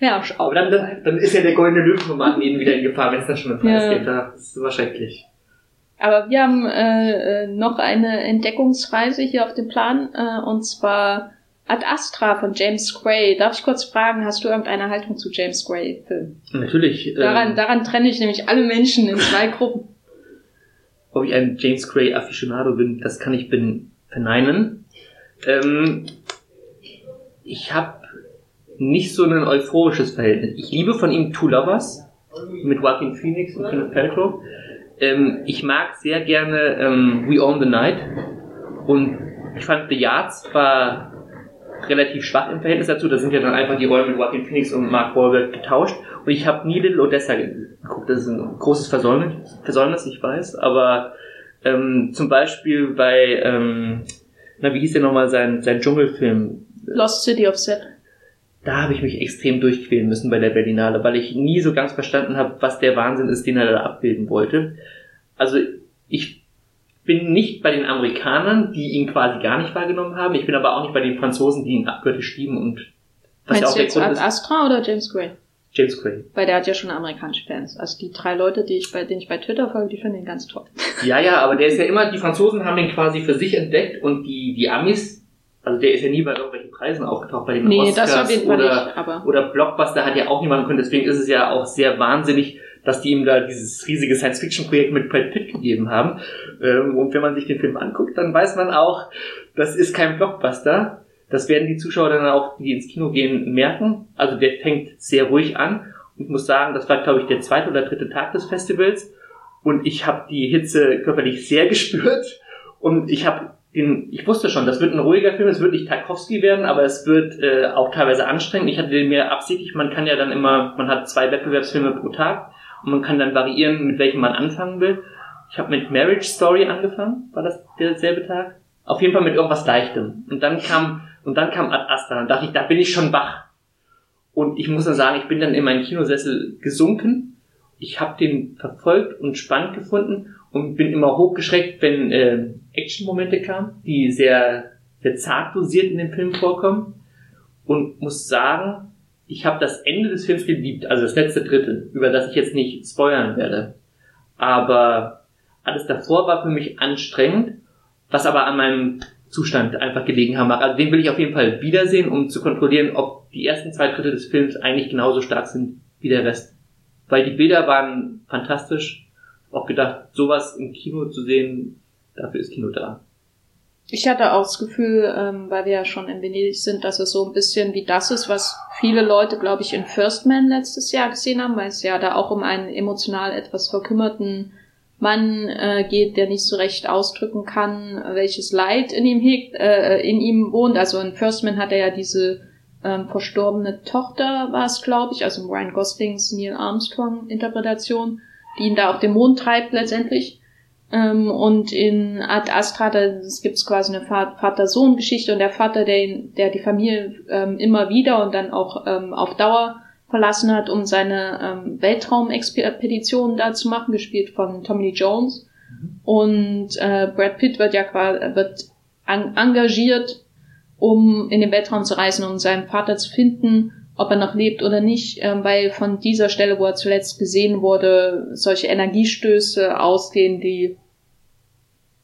Ja, Aber dann, dann, dann ist ja der goldene Löwe von Martin Eden wieder in Gefahr, wenn es dann schon ein Preis ja. gibt. Das ist wahrscheinlich. Aber wir haben äh, äh, noch eine Entdeckungsreise hier auf dem Plan, äh, und zwar Ad Astra von James Gray. Darf ich kurz fragen, hast du irgendeine Haltung zu James Gray-Filmen? Natürlich. Daran, ähm, daran trenne ich nämlich alle Menschen in zwei Gruppen. Ob ich ein James Gray-Afficionado bin, das kann ich bin verneinen. Ähm, ich habe nicht so ein euphorisches Verhältnis. Ich liebe von ihm Two Lovers mit Joaquin Phoenix und Kenneth Paltrow. Ähm, ich mag sehr gerne ähm, We Own the Night und ich fand The Yards war relativ schwach im Verhältnis dazu. Da sind ja dann einfach die Rollen mit Joaquin Phoenix und Mark Wahlberg getauscht. Und ich habe nie Little Odessa geguckt. Das ist ein großes Versäumnis, Versäumnis ich weiß. Aber ähm, zum Beispiel bei ähm, na, wie hieß der nochmal sein, sein Dschungelfilm? Lost City of Set. Da habe ich mich extrem durchquälen müssen bei der Berlinale, weil ich nie so ganz verstanden habe, was der Wahnsinn ist, den er da abbilden wollte. Also ich bin nicht bei den Amerikanern, die ihn quasi gar nicht wahrgenommen haben. Ich bin aber auch nicht bei den Franzosen, die ihn abgöttisch lieben und was Meinst ja auch du jetzt Ad Astra oder James Gray? James Gray. Weil der hat ja schon amerikanische Fans. Also die drei Leute, die ich bei, denen ich bei Twitter folge, die finden ihn ganz toll. Ja, ja, aber der ist ja immer, die Franzosen haben den quasi für sich entdeckt und die, die Amis, also der ist ja nie bei irgendwelchen Preisen aufgetaucht, bei den nee, Oscars das auf jeden Fall oder, nicht, aber oder Blockbuster hat ja auch niemand können. Deswegen ist es ja auch sehr wahnsinnig, dass die ihm da dieses riesige Science-Fiction-Projekt mit Brad Pitt gegeben haben. Ähm, und wenn man sich den Film anguckt, dann weiß man auch, das ist kein Blockbuster, das werden die Zuschauer dann auch, die ins Kino gehen, merken. Also der fängt sehr ruhig an. Ich muss sagen, das war, glaube ich, der zweite oder dritte Tag des Festivals. Und ich habe die Hitze körperlich sehr gespürt. Und ich habe den, ich wusste schon, das wird ein ruhiger Film, es wird nicht Tarkovsky werden, aber es wird äh, auch teilweise anstrengend. Ich hatte den mir absichtlich, man kann ja dann immer, man hat zwei Wettbewerbsfilme pro Tag und man kann dann variieren, mit welchem man anfangen will. Ich habe mit Marriage Story angefangen, war das derselbe Tag? Auf jeden Fall mit irgendwas Leichtem. Und dann kam und dann kam Ad Astra. Und dachte ich, da bin ich schon wach. Und ich muss dann sagen, ich bin dann in meinen Kinosessel gesunken. Ich habe den verfolgt und spannend gefunden und bin immer hochgeschreckt, wenn äh, Action-Momente kamen, die sehr, sehr zart dosiert in dem Film vorkommen. Und muss sagen, ich habe das Ende des Films geliebt, also das letzte Drittel, über das ich jetzt nicht spoilern werde. Aber alles davor war für mich anstrengend, was aber an meinem Zustand einfach gelegen haben mag. Also den will ich auf jeden Fall wiedersehen, um zu kontrollieren, ob die ersten zwei Drittel des Films eigentlich genauso stark sind wie der Rest. Weil die Bilder waren fantastisch. Auch gedacht, sowas im Kino zu sehen, dafür ist Kino da. Ich hatte auch das Gefühl, ähm, weil wir ja schon in Venedig sind, dass es so ein bisschen wie das ist, was viele Leute, glaube ich, in First Man letztes Jahr gesehen haben, weil es ja da auch um einen emotional etwas verkümmerten Mann äh, geht, der nicht so recht ausdrücken kann, welches Leid in ihm hegt, äh, in ihm wohnt. Also in First Man hat er ja diese ähm, verstorbene Tochter, war es, glaube ich, also Ryan Goslings Neil Armstrong Interpretation, die ihn da auf den Mond treibt letztendlich. Ähm, und in Ad Astra, da gibt es quasi eine Vater-Sohn-Geschichte und der Vater, der, ihn, der die Familie ähm, immer wieder und dann auch ähm, auf Dauer verlassen hat, um seine ähm, Weltraumexpedition da zu machen, gespielt von Tommy Lee Jones. Mhm. Und äh, Brad Pitt wird ja quasi wird an, engagiert, um in den Weltraum zu reisen, um seinen Vater zu finden, ob er noch lebt oder nicht, äh, weil von dieser Stelle, wo er zuletzt gesehen wurde, solche Energiestöße ausgehen, die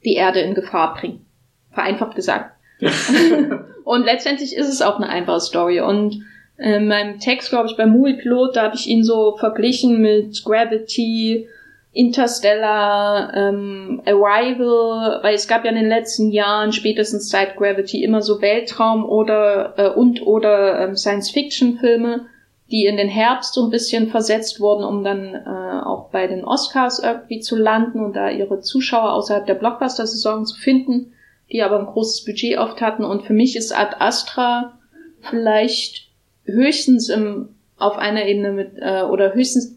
die Erde in Gefahr bringen. Vereinfacht gesagt. und letztendlich ist es auch eine einfache Story. Und in meinem Text, glaube ich, beim Movie Pilot, da habe ich ihn so verglichen mit Gravity, Interstellar, ähm, Arrival, weil es gab ja in den letzten Jahren, spätestens seit Gravity, immer so Weltraum- oder äh, und oder ähm, Science-Fiction-Filme, die in den Herbst so ein bisschen versetzt wurden, um dann äh, auch bei den Oscars irgendwie zu landen und da ihre Zuschauer außerhalb der Blockbuster-Saison zu finden, die aber ein großes Budget oft hatten. Und für mich ist Ad Astra vielleicht höchstens im, auf einer Ebene mit, äh, oder höchstens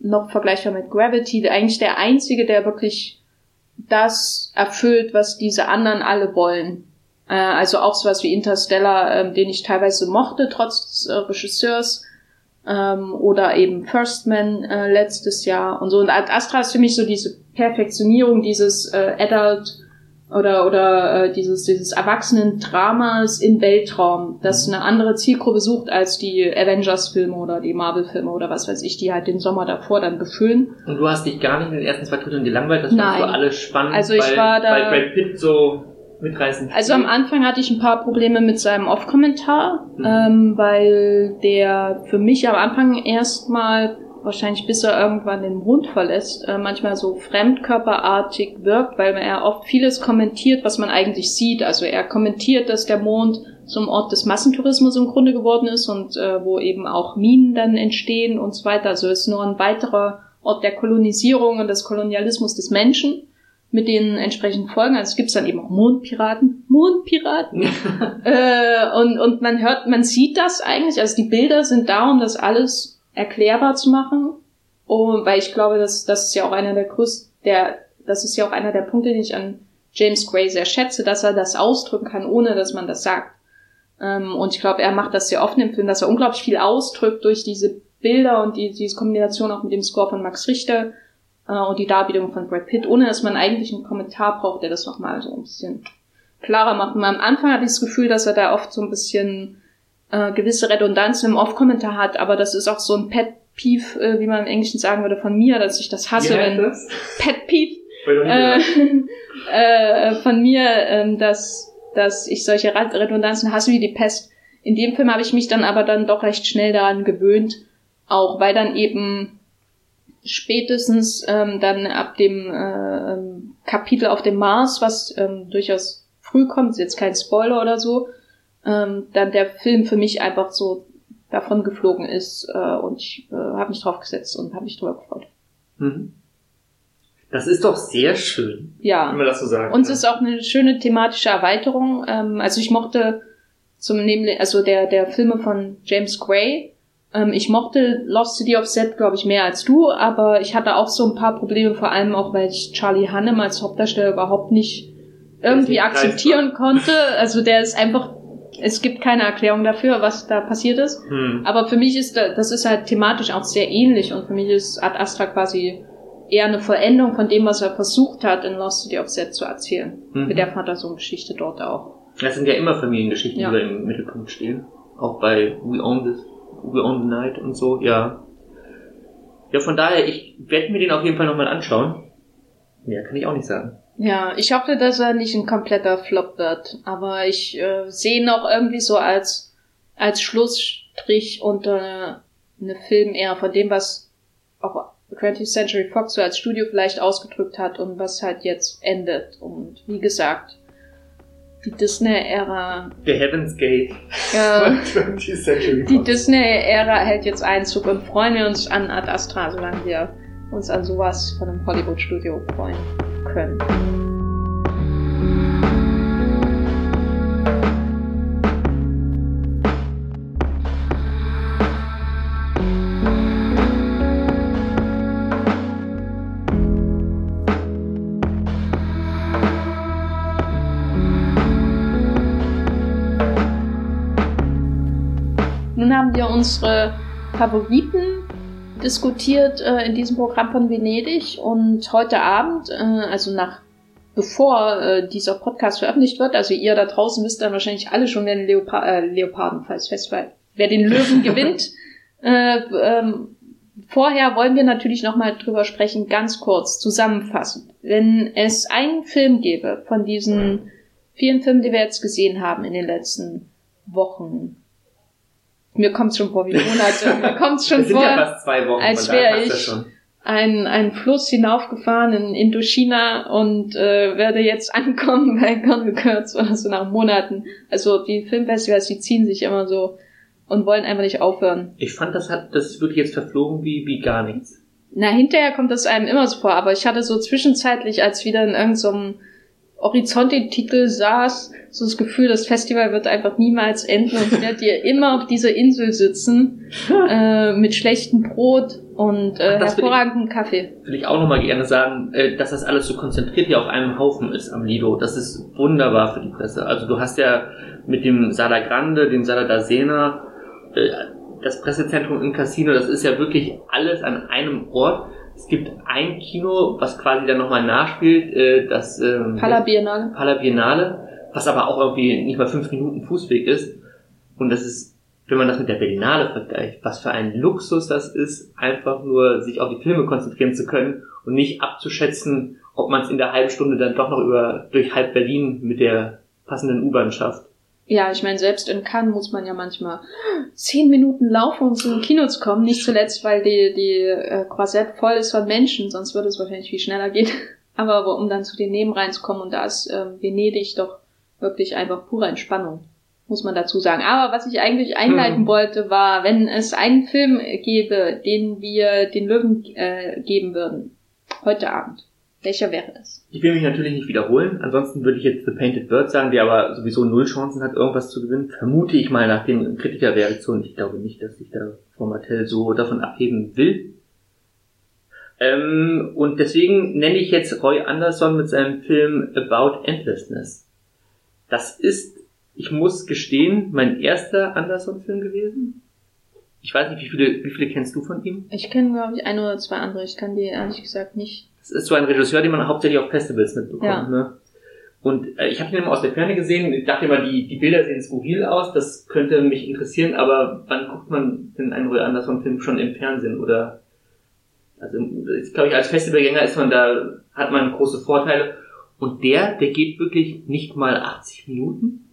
noch vergleichbar mit Gravity, eigentlich der einzige, der wirklich das erfüllt, was diese anderen alle wollen. Äh, also auch sowas wie Interstellar, äh, den ich teilweise mochte, trotz des äh, Regisseurs, ähm, oder eben First Man äh, letztes Jahr und so. Und Astra ist für mich so diese Perfektionierung dieses äh, Adult oder oder äh, dieses dieses Erwachsenen-Dramas im Weltraum, das eine andere Zielgruppe sucht als die Avengers-Filme oder die Marvel-Filme oder was weiß ich, die halt den Sommer davor dann befüllen. Und du hast dich gar nicht in den ersten zwei Dritteln gelangweilt, das fandest du alles spannend, also ich weil, war da, weil Brad Pitt so mitreißend. Also am Anfang hatte ich ein paar Probleme mit seinem Off-Kommentar, mhm. ähm, weil der für mich am Anfang erstmal wahrscheinlich bis er irgendwann den Mond verlässt, äh, manchmal so fremdkörperartig wirkt, weil er oft vieles kommentiert, was man eigentlich sieht. Also er kommentiert, dass der Mond zum Ort des Massentourismus im Grunde geworden ist und äh, wo eben auch Minen dann entstehen und so weiter. Also es ist nur ein weiterer Ort der Kolonisierung und des Kolonialismus des Menschen mit den entsprechenden Folgen. Also es gibt dann eben auch Mondpiraten. Mondpiraten. äh, und, und man hört, man sieht das eigentlich. Also die Bilder sind da, um das alles erklärbar zu machen. Und weil ich glaube, dass das ist ja auch einer der größten, der, das ist ja auch einer der Punkte, den ich an James Gray sehr schätze, dass er das ausdrücken kann, ohne dass man das sagt. Ähm, und ich glaube, er macht das sehr oft im Film, dass er unglaublich viel ausdrückt durch diese Bilder und die, diese Kombination auch mit dem Score von Max Richter äh, und die Darbietung von Brad Pitt, ohne dass man eigentlich einen Kommentar braucht, der das nochmal so ein bisschen klarer macht. Und am Anfang hatte ich das Gefühl, dass er da oft so ein bisschen äh, gewisse Redundanzen im Off-Kommentar hat, aber das ist auch so ein Pet Peeve, äh, wie man im Englischen sagen würde, von mir, dass ich das hasse, wenn das? Pet Peeve äh, äh, von mir, äh, dass, dass ich solche Redundanzen hasse wie die Pest. In dem Film habe ich mich dann aber dann doch recht schnell daran gewöhnt, auch weil dann eben spätestens ähm, dann ab dem äh, ähm, Kapitel auf dem Mars, was ähm, durchaus früh kommt, ist jetzt kein Spoiler oder so, ähm, dann der Film für mich einfach so davon geflogen ist äh, und ich äh, habe mich drauf gesetzt und habe mich drüber gefreut. Mhm. Das ist doch sehr schön. Ja. Wenn man das so sagen Und es ist auch eine schöne thematische Erweiterung. Ähm, also ich mochte zum nämlich also der der Filme von James Gray. Ähm, ich mochte Lost City of Set, glaube ich, mehr als du, aber ich hatte auch so ein paar Probleme, vor allem auch, weil ich Charlie Hannem als Hauptdarsteller überhaupt nicht irgendwie akzeptieren konnte. Also der ist einfach es gibt keine Erklärung dafür, was da passiert ist. Hm. Aber für mich ist das ist halt thematisch auch sehr ähnlich und für mich ist Ad Astra quasi eher eine Vollendung von dem, was er versucht hat, in Lost City of Set zu erzählen. Mhm. Mit der Vater-Sohn-Geschichte dort auch. Das sind ja immer Familiengeschichten, ja. die da im Mittelpunkt stehen. Auch bei We Own This, We Own the Night und so, ja. Ja, von daher, ich werde mir den auf jeden Fall nochmal anschauen. Mehr kann ich auch nicht sagen. Ja, ich hoffe, dass er nicht ein kompletter Flop wird. Aber ich äh, sehe ihn auch irgendwie so als, als Schlussstrich unter eine Film eher von dem, was auch 20th Century Fox so als Studio vielleicht ausgedrückt hat und was halt jetzt endet. Und wie gesagt, die Disney-Ära. The Heaven's Gate. Ja, 20th Century die. Disney-Ära hält jetzt Einzug und freuen wir uns an Ad Astra, solange wir uns an sowas von einem Hollywood-Studio freuen können. Nun haben wir unsere Favoriten diskutiert äh, in diesem Programm von Venedig und heute Abend, äh, also nach bevor äh, dieser Podcast veröffentlicht wird, also ihr da draußen wisst dann wahrscheinlich alle schon, den Leopa äh, Leoparden, falls Festival, wer den Löwen gewinnt. Äh, ähm, vorher wollen wir natürlich nochmal drüber sprechen, ganz kurz, zusammenfassend. Wenn es einen Film gäbe von diesen vielen Filmen, die wir jetzt gesehen haben in den letzten Wochen, mir kommt's schon vor wie Monate, mir kommt's schon Es sind vor ja fast zwei Wochen, als von daher wär passt das ich- schon. ein, ein Fluss hinaufgefahren in Indochina und äh, werde jetzt ankommen bei Gone Kurz oder so nach Monaten. Also die Filmfestivals, die ziehen sich immer so und wollen einfach nicht aufhören. Ich fand, das hat, das wirklich jetzt verflogen wie, wie gar nichts. Na, hinterher kommt das einem immer so vor, aber ich hatte so zwischenzeitlich, als wieder in irgendeinem so Horizonte-Titel saß, so das Gefühl, das Festival wird einfach niemals enden und ich werde hier immer auf dieser Insel sitzen, äh, mit schlechtem Brot und äh, Ach, will ich- hervorragendem Kaffee. Will ich auch nochmal gerne sagen, äh, dass das alles so konzentriert hier auf einem Haufen ist am Lido. Das ist wunderbar für die Presse. Also du hast ja mit dem Sala Grande, dem Sala da Sena, äh, das Pressezentrum im Casino, das ist ja wirklich alles an einem Ort. Es gibt ein Kino, was quasi dann nochmal nachspielt, äh, das ähm, Pala Biennale. Pala Biennale, was aber auch irgendwie nicht mal fünf Minuten Fußweg ist. Und das ist, wenn man das mit der Berlinale vergleicht, was für ein Luxus das ist, einfach nur sich auf die Filme konzentrieren zu können und nicht abzuschätzen, ob man es in der halben Stunde dann doch noch über durch halb Berlin mit der passenden U-Bahn schafft. Ja, ich meine, selbst in Cannes muss man ja manchmal zehn Minuten laufen, um zum Kino zu kommen. Nicht zuletzt, weil die, die äh, Croisette voll ist von Menschen, sonst würde es wahrscheinlich viel schneller gehen. Aber wo- um dann zu den Nebenreihen zu kommen, und da ist ähm, Venedig doch wirklich einfach pure Entspannung, muss man dazu sagen. Aber was ich eigentlich einleiten Hm. wollte, war, wenn es einen Film gäbe, den wir den Löwen äh, geben würden, heute Abend, welcher wäre es? Ich will mich natürlich nicht wiederholen, ansonsten würde ich jetzt The Painted Bird sagen, der aber sowieso null Chancen hat, irgendwas zu gewinnen. Vermute ich mal nach den Kritikerreaktionen. Ich glaube nicht, dass sich da Frau Martell so davon abheben will. Ähm, und deswegen nenne ich jetzt Roy Anderson mit seinem Film About Endlessness. Das ist, ich muss gestehen, mein erster Anderson-Film gewesen. Ich weiß nicht, wie viele, wie viele kennst du von ihm? Ich kenne, glaube ich, ein oder zwei andere. Ich kann die ehrlich gesagt nicht. Das ist so ein Regisseur, den man hauptsächlich auf Festivals mitbekommt. Ja. Ne? Und äh, ich habe ihn immer aus der Ferne gesehen. Ich dachte immer, die, die Bilder sehen skurril aus. Das könnte mich interessieren. Aber wann guckt man denn einen Roy Anderson-Film schon im Fernsehen? Oder also ich glaube ich, als Festivalgänger ist man da, hat man große Vorteile. Und der, der geht wirklich nicht mal 80 Minuten.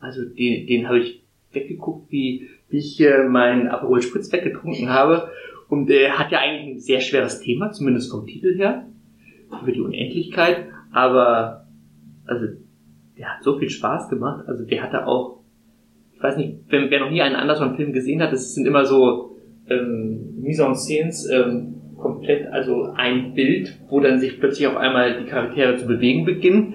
Also den, den habe ich weggeguckt, wie, wie ich äh, meinen Aperol Spritz weggetrunken habe. Und er hat ja eigentlich ein sehr schweres Thema, zumindest vom Titel her, über die Unendlichkeit. Aber also der hat so viel Spaß gemacht. Also der hatte auch, ich weiß nicht, wer, wer noch nie einen Anderson-Film gesehen hat, das sind immer so ähm, Mise en Scenes, ähm, komplett, also ein Bild, wo dann sich plötzlich auf einmal die Charaktere zu bewegen beginnen.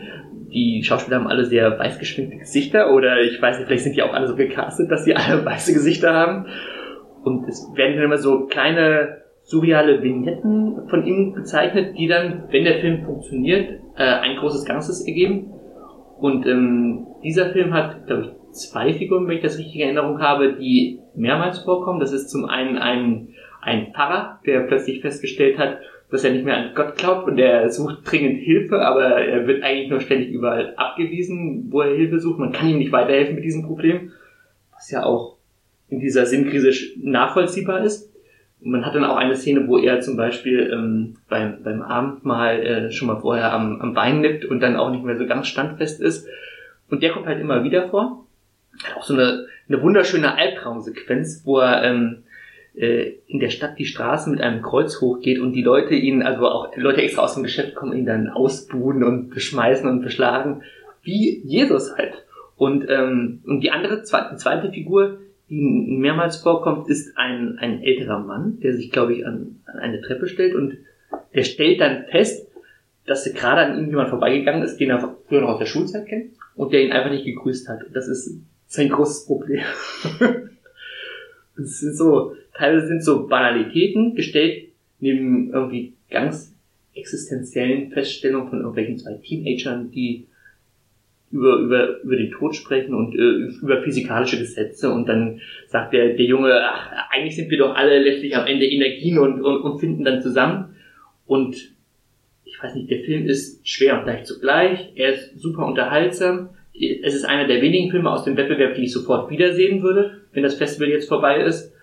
Die Schauspieler haben alle sehr weiß geschminkte Gesichter oder ich weiß nicht, vielleicht sind die auch alle so gecastet, dass sie alle weiße Gesichter haben. Und es werden dann immer so kleine surreale Vignetten von ihm gezeichnet, die dann, wenn der Film funktioniert, äh, ein großes Ganzes ergeben. Und ähm, dieser Film hat, glaube ich, zwei Figuren, wenn ich das richtig in Erinnerung habe, die mehrmals vorkommen. Das ist zum einen ein, ein Pfarrer, der plötzlich festgestellt hat, dass er nicht mehr an Gott glaubt und er sucht dringend Hilfe, aber er wird eigentlich nur ständig überall abgewiesen, wo er Hilfe sucht. Man kann ihm nicht weiterhelfen mit diesem Problem, was ja auch in dieser Sinnkrise nachvollziehbar ist. Und man hat dann auch eine Szene, wo er zum Beispiel ähm, beim, beim Abendmahl äh, schon mal vorher am, am Bein nippt und dann auch nicht mehr so ganz standfest ist. Und der kommt halt immer wieder vor. Hat auch so eine, eine wunderschöne Albtraumsequenz, wo er ähm, äh, in der Stadt die Straße mit einem Kreuz hochgeht und die Leute ihn, also auch Leute extra aus dem Geschäft kommen, ihn dann ausbuhen und beschmeißen und beschlagen. wie Jesus halt. Und, ähm, und die andere, zweite Figur, die mehrmals vorkommt, ist ein, ein älterer Mann, der sich, glaube ich, an, an eine Treppe stellt und der stellt dann fest, dass gerade an ihm jemand vorbeigegangen ist, den er früher noch aus der Schulzeit kennt und der ihn einfach nicht gegrüßt hat. Das ist sein großes Problem. das sind so, teilweise sind so Banalitäten gestellt neben irgendwie ganz existenziellen Feststellungen von irgendwelchen zwei Teenagern, die über, über, über den Tod sprechen und äh, über physikalische Gesetze und dann sagt der, der Junge, ach, eigentlich sind wir doch alle letztlich am Ende Energien und, und, und finden dann zusammen. Und ich weiß nicht, der Film ist schwer und leicht zugleich, er ist super unterhaltsam. Es ist einer der wenigen Filme aus dem Wettbewerb, die ich sofort wiedersehen würde, wenn das Festival jetzt vorbei ist.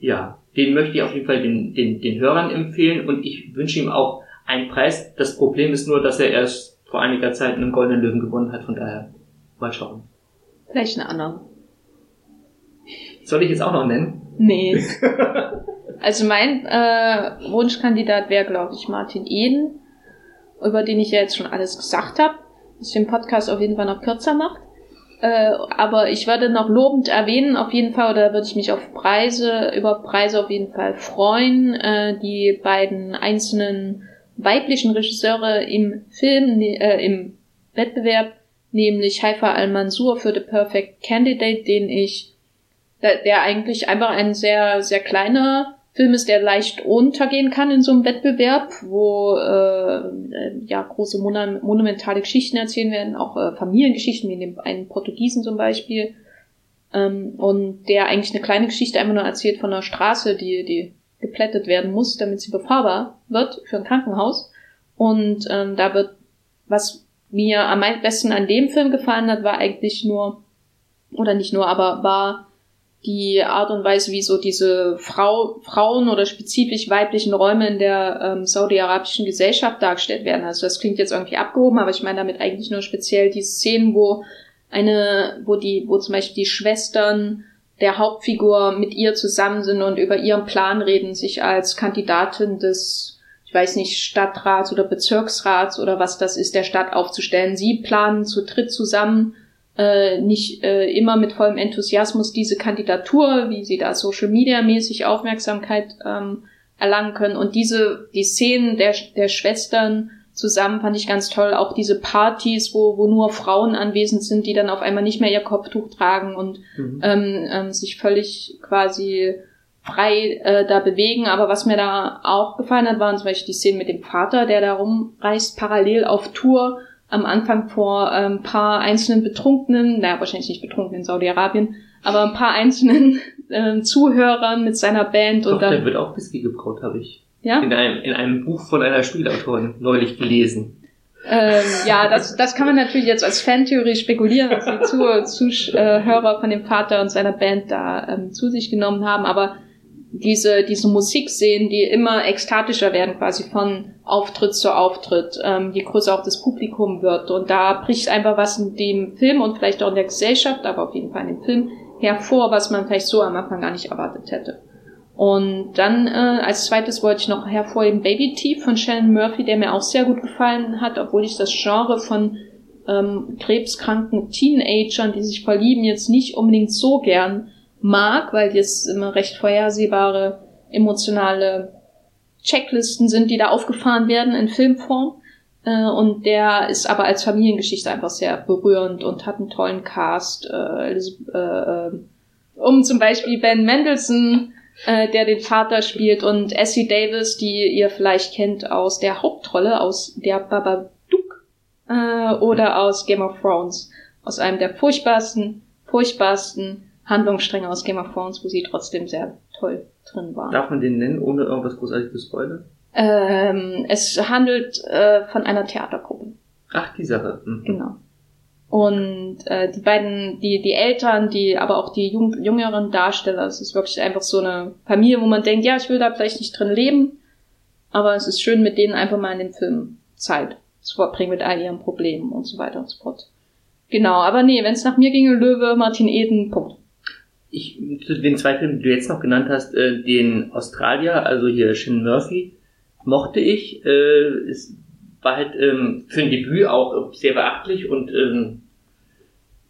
Ja, den möchte ich auf jeden Fall den, den, den Hörern empfehlen und ich wünsche ihm auch einen Preis. Das Problem ist nur, dass er erst vor einiger Zeit einen goldenen Löwen gewonnen hat, von daher mal schauen. Vielleicht einen anderen. Soll ich jetzt auch noch nennen? Nee. also mein äh, Wunschkandidat wäre, glaube ich, Martin Eden, über den ich ja jetzt schon alles gesagt habe, was den Podcast auf jeden Fall noch kürzer macht. Äh, aber ich würde noch lobend erwähnen, auf jeden Fall, oder würde ich mich auf Preise, über Preise auf jeden Fall freuen. Äh, die beiden einzelnen weiblichen Regisseure im Film, ne, äh, im Wettbewerb, nämlich Haifa Al-Mansur für The Perfect Candidate, den ich, der, eigentlich einfach ein sehr, sehr kleiner Film ist, der leicht untergehen kann in so einem Wettbewerb, wo äh, ja große mon monumentale Geschichten erzählen werden, auch äh, Familiengeschichten, wie in dem einen Portugiesen zum Beispiel. Ähm, und der eigentlich eine kleine Geschichte einfach nur erzählt von einer Straße, die, die geplättet werden muss, damit sie befahrbar wird für ein Krankenhaus. Und ähm, da wird, was mir am besten an dem Film gefallen hat, war eigentlich nur, oder nicht nur, aber war die Art und Weise, wie so diese Frau, Frauen oder spezifisch weiblichen Räume in der ähm, saudi-arabischen Gesellschaft dargestellt werden. Also das klingt jetzt irgendwie abgehoben, aber ich meine damit eigentlich nur speziell die Szenen, wo eine, wo die, wo zum Beispiel die Schwestern der Hauptfigur mit ihr zusammen sind und über ihren Plan reden, sich als Kandidatin des, ich weiß nicht, Stadtrats oder Bezirksrats oder was das ist, der Stadt aufzustellen. Sie planen zu dritt zusammen, äh, nicht äh, immer mit vollem Enthusiasmus diese Kandidatur, wie sie da Social Media mäßig Aufmerksamkeit ähm, erlangen können. Und diese, die Szenen der, der Schwestern zusammen fand ich ganz toll. Auch diese Partys, wo, wo nur Frauen anwesend sind, die dann auf einmal nicht mehr ihr Kopftuch tragen und mhm. ähm, ähm, sich völlig quasi frei äh, da bewegen. Aber was mir da auch gefallen hat, waren zum Beispiel die Szenen mit dem Vater, der da rumreist, parallel auf Tour. Am Anfang vor ein ähm, paar einzelnen Betrunkenen, naja, wahrscheinlich nicht Betrunkenen in Saudi-Arabien, aber ein paar einzelnen äh, Zuhörern mit seiner Band. Doch, und dann, der wird auch Whisky gebraut, habe ich ja? in, einem, in einem Buch von einer Spielautorin neulich gelesen. Ähm, ja, das, das kann man natürlich jetzt als Fantheorie spekulieren, was die Zuhörer von dem Vater und seiner Band da ähm, zu sich genommen haben, aber diese, diese Musikszenen, die immer ekstatischer werden, quasi von Auftritt zu Auftritt, ähm, je größer auch das Publikum wird. Und da bricht einfach was in dem Film und vielleicht auch in der Gesellschaft, aber auf jeden Fall in dem Film hervor, was man vielleicht so am Anfang gar nicht erwartet hätte. Und dann äh, als zweites wollte ich noch hervorheben Baby Teeth von Shannon Murphy, der mir auch sehr gut gefallen hat, obwohl ich das Genre von ähm, krebskranken Teenagern, die sich verlieben, jetzt nicht unbedingt so gern mag, weil jetzt immer recht vorhersehbare emotionale Checklisten sind, die da aufgefahren werden in Filmform. Äh, und der ist aber als Familiengeschichte einfach sehr berührend und hat einen tollen Cast. Äh, äh, äh um zum Beispiel Ben Mendelssohn äh, der den Vater spielt, und Essie Davis, die ihr vielleicht kennt aus der Hauptrolle, aus der Babadook äh, oder aus Game of Thrones. Aus einem der furchtbarsten, furchtbarsten Handlungsstränge aus Game of Thrones, wo sie trotzdem sehr toll drin war. Darf man den nennen, ohne irgendwas großartig zu spoilern? Ähm, es handelt äh, von einer Theatergruppe. Ach, die Sache. Mhm. Genau. Und äh, die beiden, die, die Eltern, die, aber auch die jung, jüngeren Darsteller, es ist wirklich einfach so eine Familie, wo man denkt, ja, ich will da vielleicht nicht drin leben, aber es ist schön, mit denen einfach mal in dem Film Zeit zu verbringen mit all ihren Problemen und so weiter und so fort. Genau, aber nee, wenn es nach mir ginge, Löwe, Martin Eden, Punkt. Ich, zu den zwei Filmen, die du jetzt noch genannt hast, äh, den Australier, also hier Shin Murphy, mochte ich. Äh, ist war halt ähm, für ein Debüt auch sehr beachtlich und ähm,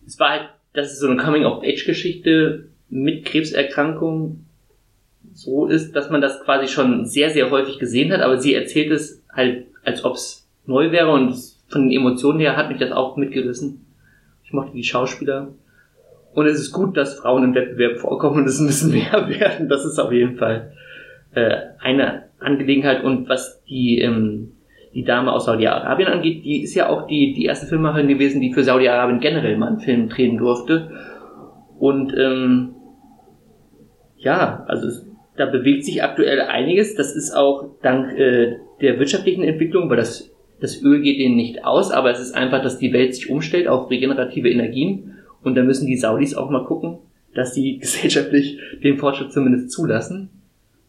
es war halt, das ist so eine Coming-of-Age-Geschichte mit Krebserkrankung so ist, dass man das quasi schon sehr, sehr häufig gesehen hat, aber sie erzählt es halt, als ob es neu wäre und von den Emotionen her hat mich das auch mitgerissen. Ich mochte die Schauspieler. Und es ist gut, dass Frauen im Wettbewerb vorkommen und es müssen mehr werden. Das ist auf jeden Fall äh, eine Angelegenheit. Und was die, ähm, die Dame aus Saudi-Arabien angeht, die ist ja auch die, die erste Filmmacherin gewesen, die für Saudi-Arabien generell mal einen Film drehen durfte. Und ähm, ja, also da bewegt sich aktuell einiges. Das ist auch dank äh, der wirtschaftlichen Entwicklung, weil das, das Öl geht denen nicht aus, aber es ist einfach, dass die Welt sich umstellt auf regenerative Energien. Und da müssen die Saudis auch mal gucken, dass sie gesellschaftlich den Fortschritt zumindest zulassen.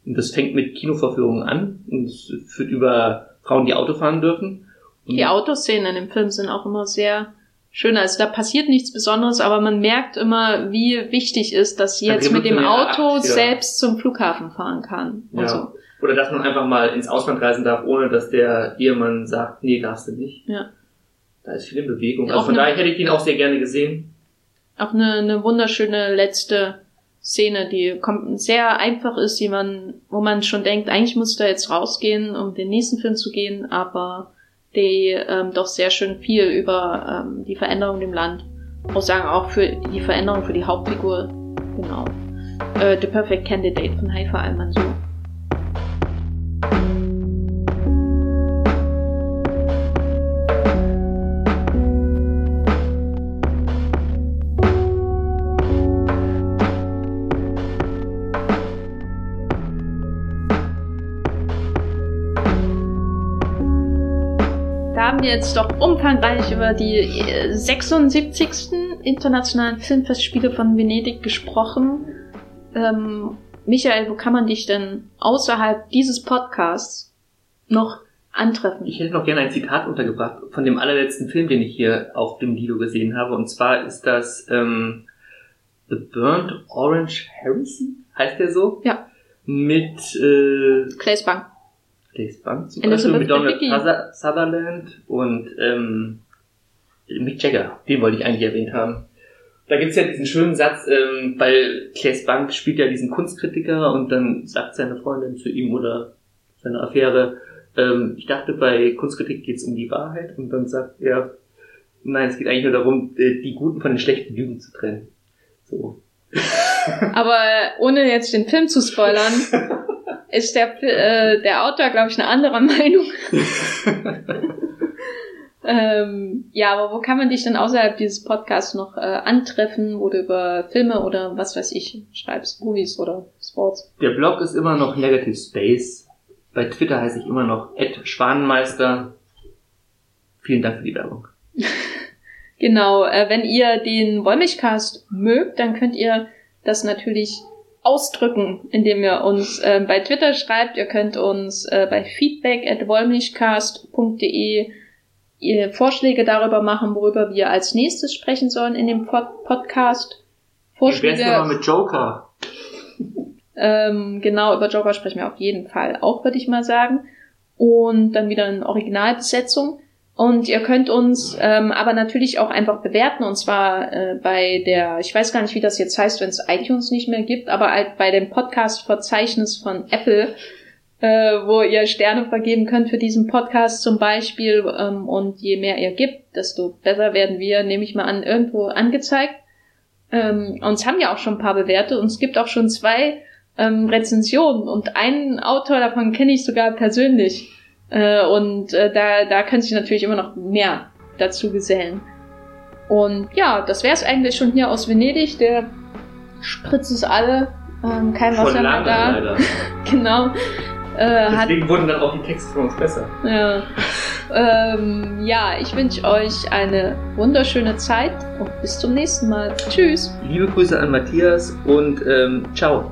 Und das fängt mit Kinovorführungen an und es führt über Frauen, die Auto fahren dürfen. Und die Autoszenen im Film sind auch immer sehr schön. Also da passiert nichts Besonderes, aber man merkt immer, wie wichtig ist, dass sie jetzt mit dem Auto selbst zum Flughafen fahren kann. Ja. So. Oder dass man einfach mal ins Ausland reisen darf, ohne dass der Ehemann sagt, nee, darfst du nicht. Ja. Da ist viel in Bewegung. Also von daher hätte ich ihn auch sehr gerne gesehen. Auch eine, eine wunderschöne letzte Szene, die sehr einfach ist, die man, wo man schon denkt, eigentlich muss da jetzt rausgehen, um den nächsten Film zu gehen, aber die ähm, doch sehr schön viel über ähm, die Veränderung im Land aussagen, auch für die Veränderung für die Hauptfigur. Genau. Äh, The Perfect Candidate von Haifa Al-Mansour. Jetzt doch umfangreich über die 76. Äh, internationalen Filmfestspiele von Venedig gesprochen. Ähm, Michael, wo kann man dich denn außerhalb dieses Podcasts noch antreffen? Ich hätte noch gerne ein Zitat untergebracht von dem allerletzten Film, den ich hier auf dem Lido gesehen habe. Und zwar ist das ähm, The Burnt Orange Heresy, heißt der so? Ja. Mit äh, Claes Bang. Bank zum Beispiel mit Donald Sutherland und ähm, Mick Jagger, den wollte ich eigentlich erwähnt haben. Da gibt's ja diesen schönen Satz, ähm, weil Claes Bank spielt ja diesen Kunstkritiker und dann sagt seine Freundin zu ihm oder seine Affäre, ähm, ich dachte, bei Kunstkritik geht's um die Wahrheit und dann sagt er, nein, es geht eigentlich nur darum, äh, die guten von den schlechten Lügen zu trennen. So. Aber ohne jetzt den Film zu spoilern, ist der, äh, der Autor, glaube ich, eine andere Meinung. ähm, ja, aber wo kann man dich denn außerhalb dieses Podcasts noch äh, antreffen, wo du über Filme oder was weiß ich schreibst, Movies oder Sports? Der Blog ist immer noch Negative Space. Bei Twitter heiße ich immer noch Ed Schwanenmeister. Vielen Dank für die Werbung. genau, äh, wenn ihr den Wollmilchcast mögt, dann könnt ihr das natürlich ausdrücken, indem ihr uns äh, bei Twitter schreibt. Ihr könnt uns äh, bei feedback at wollmilchcast.de Vorschläge darüber machen, worüber wir als nächstes sprechen sollen in dem Pod Podcast. Vorschläge. Wie mal mit Joker? Ähm, genau, über Joker sprechen wir auf jeden Fall auch, würde ich mal sagen. Und dann wieder in Originalbesetzung. Und ihr könnt uns ähm, aber natürlich auch einfach bewerten, und zwar äh, bei der, ich weiß gar nicht, wie das jetzt heißt, wenn es iTunes nicht mehr gibt, aber halt bei dem Podcast-Verzeichnis von Apple, äh, wo ihr Sterne vergeben könnt für diesen Podcast zum Beispiel. Ähm, und je mehr ihr gibt, desto besser werden wir, nehme ich mal an, irgendwo angezeigt. Ähm, uns haben ja auch schon ein paar bewertet und es gibt auch schon zwei ähm, Rezensionen und einen Autor davon kenne ich sogar persönlich. Äh, und äh, da, da können sich natürlich immer noch mehr dazu gesellen. Und ja, das wäre es eigentlich schon hier aus Venedig. Der spritzt es alle. Ähm, kein Wasser mehr da. Leider. genau. Äh, Deswegen hat, wurden dann auch die Texte von uns besser. Ja, ähm, ja ich wünsche euch eine wunderschöne Zeit und bis zum nächsten Mal. Tschüss. Liebe Grüße an Matthias und ähm, ciao.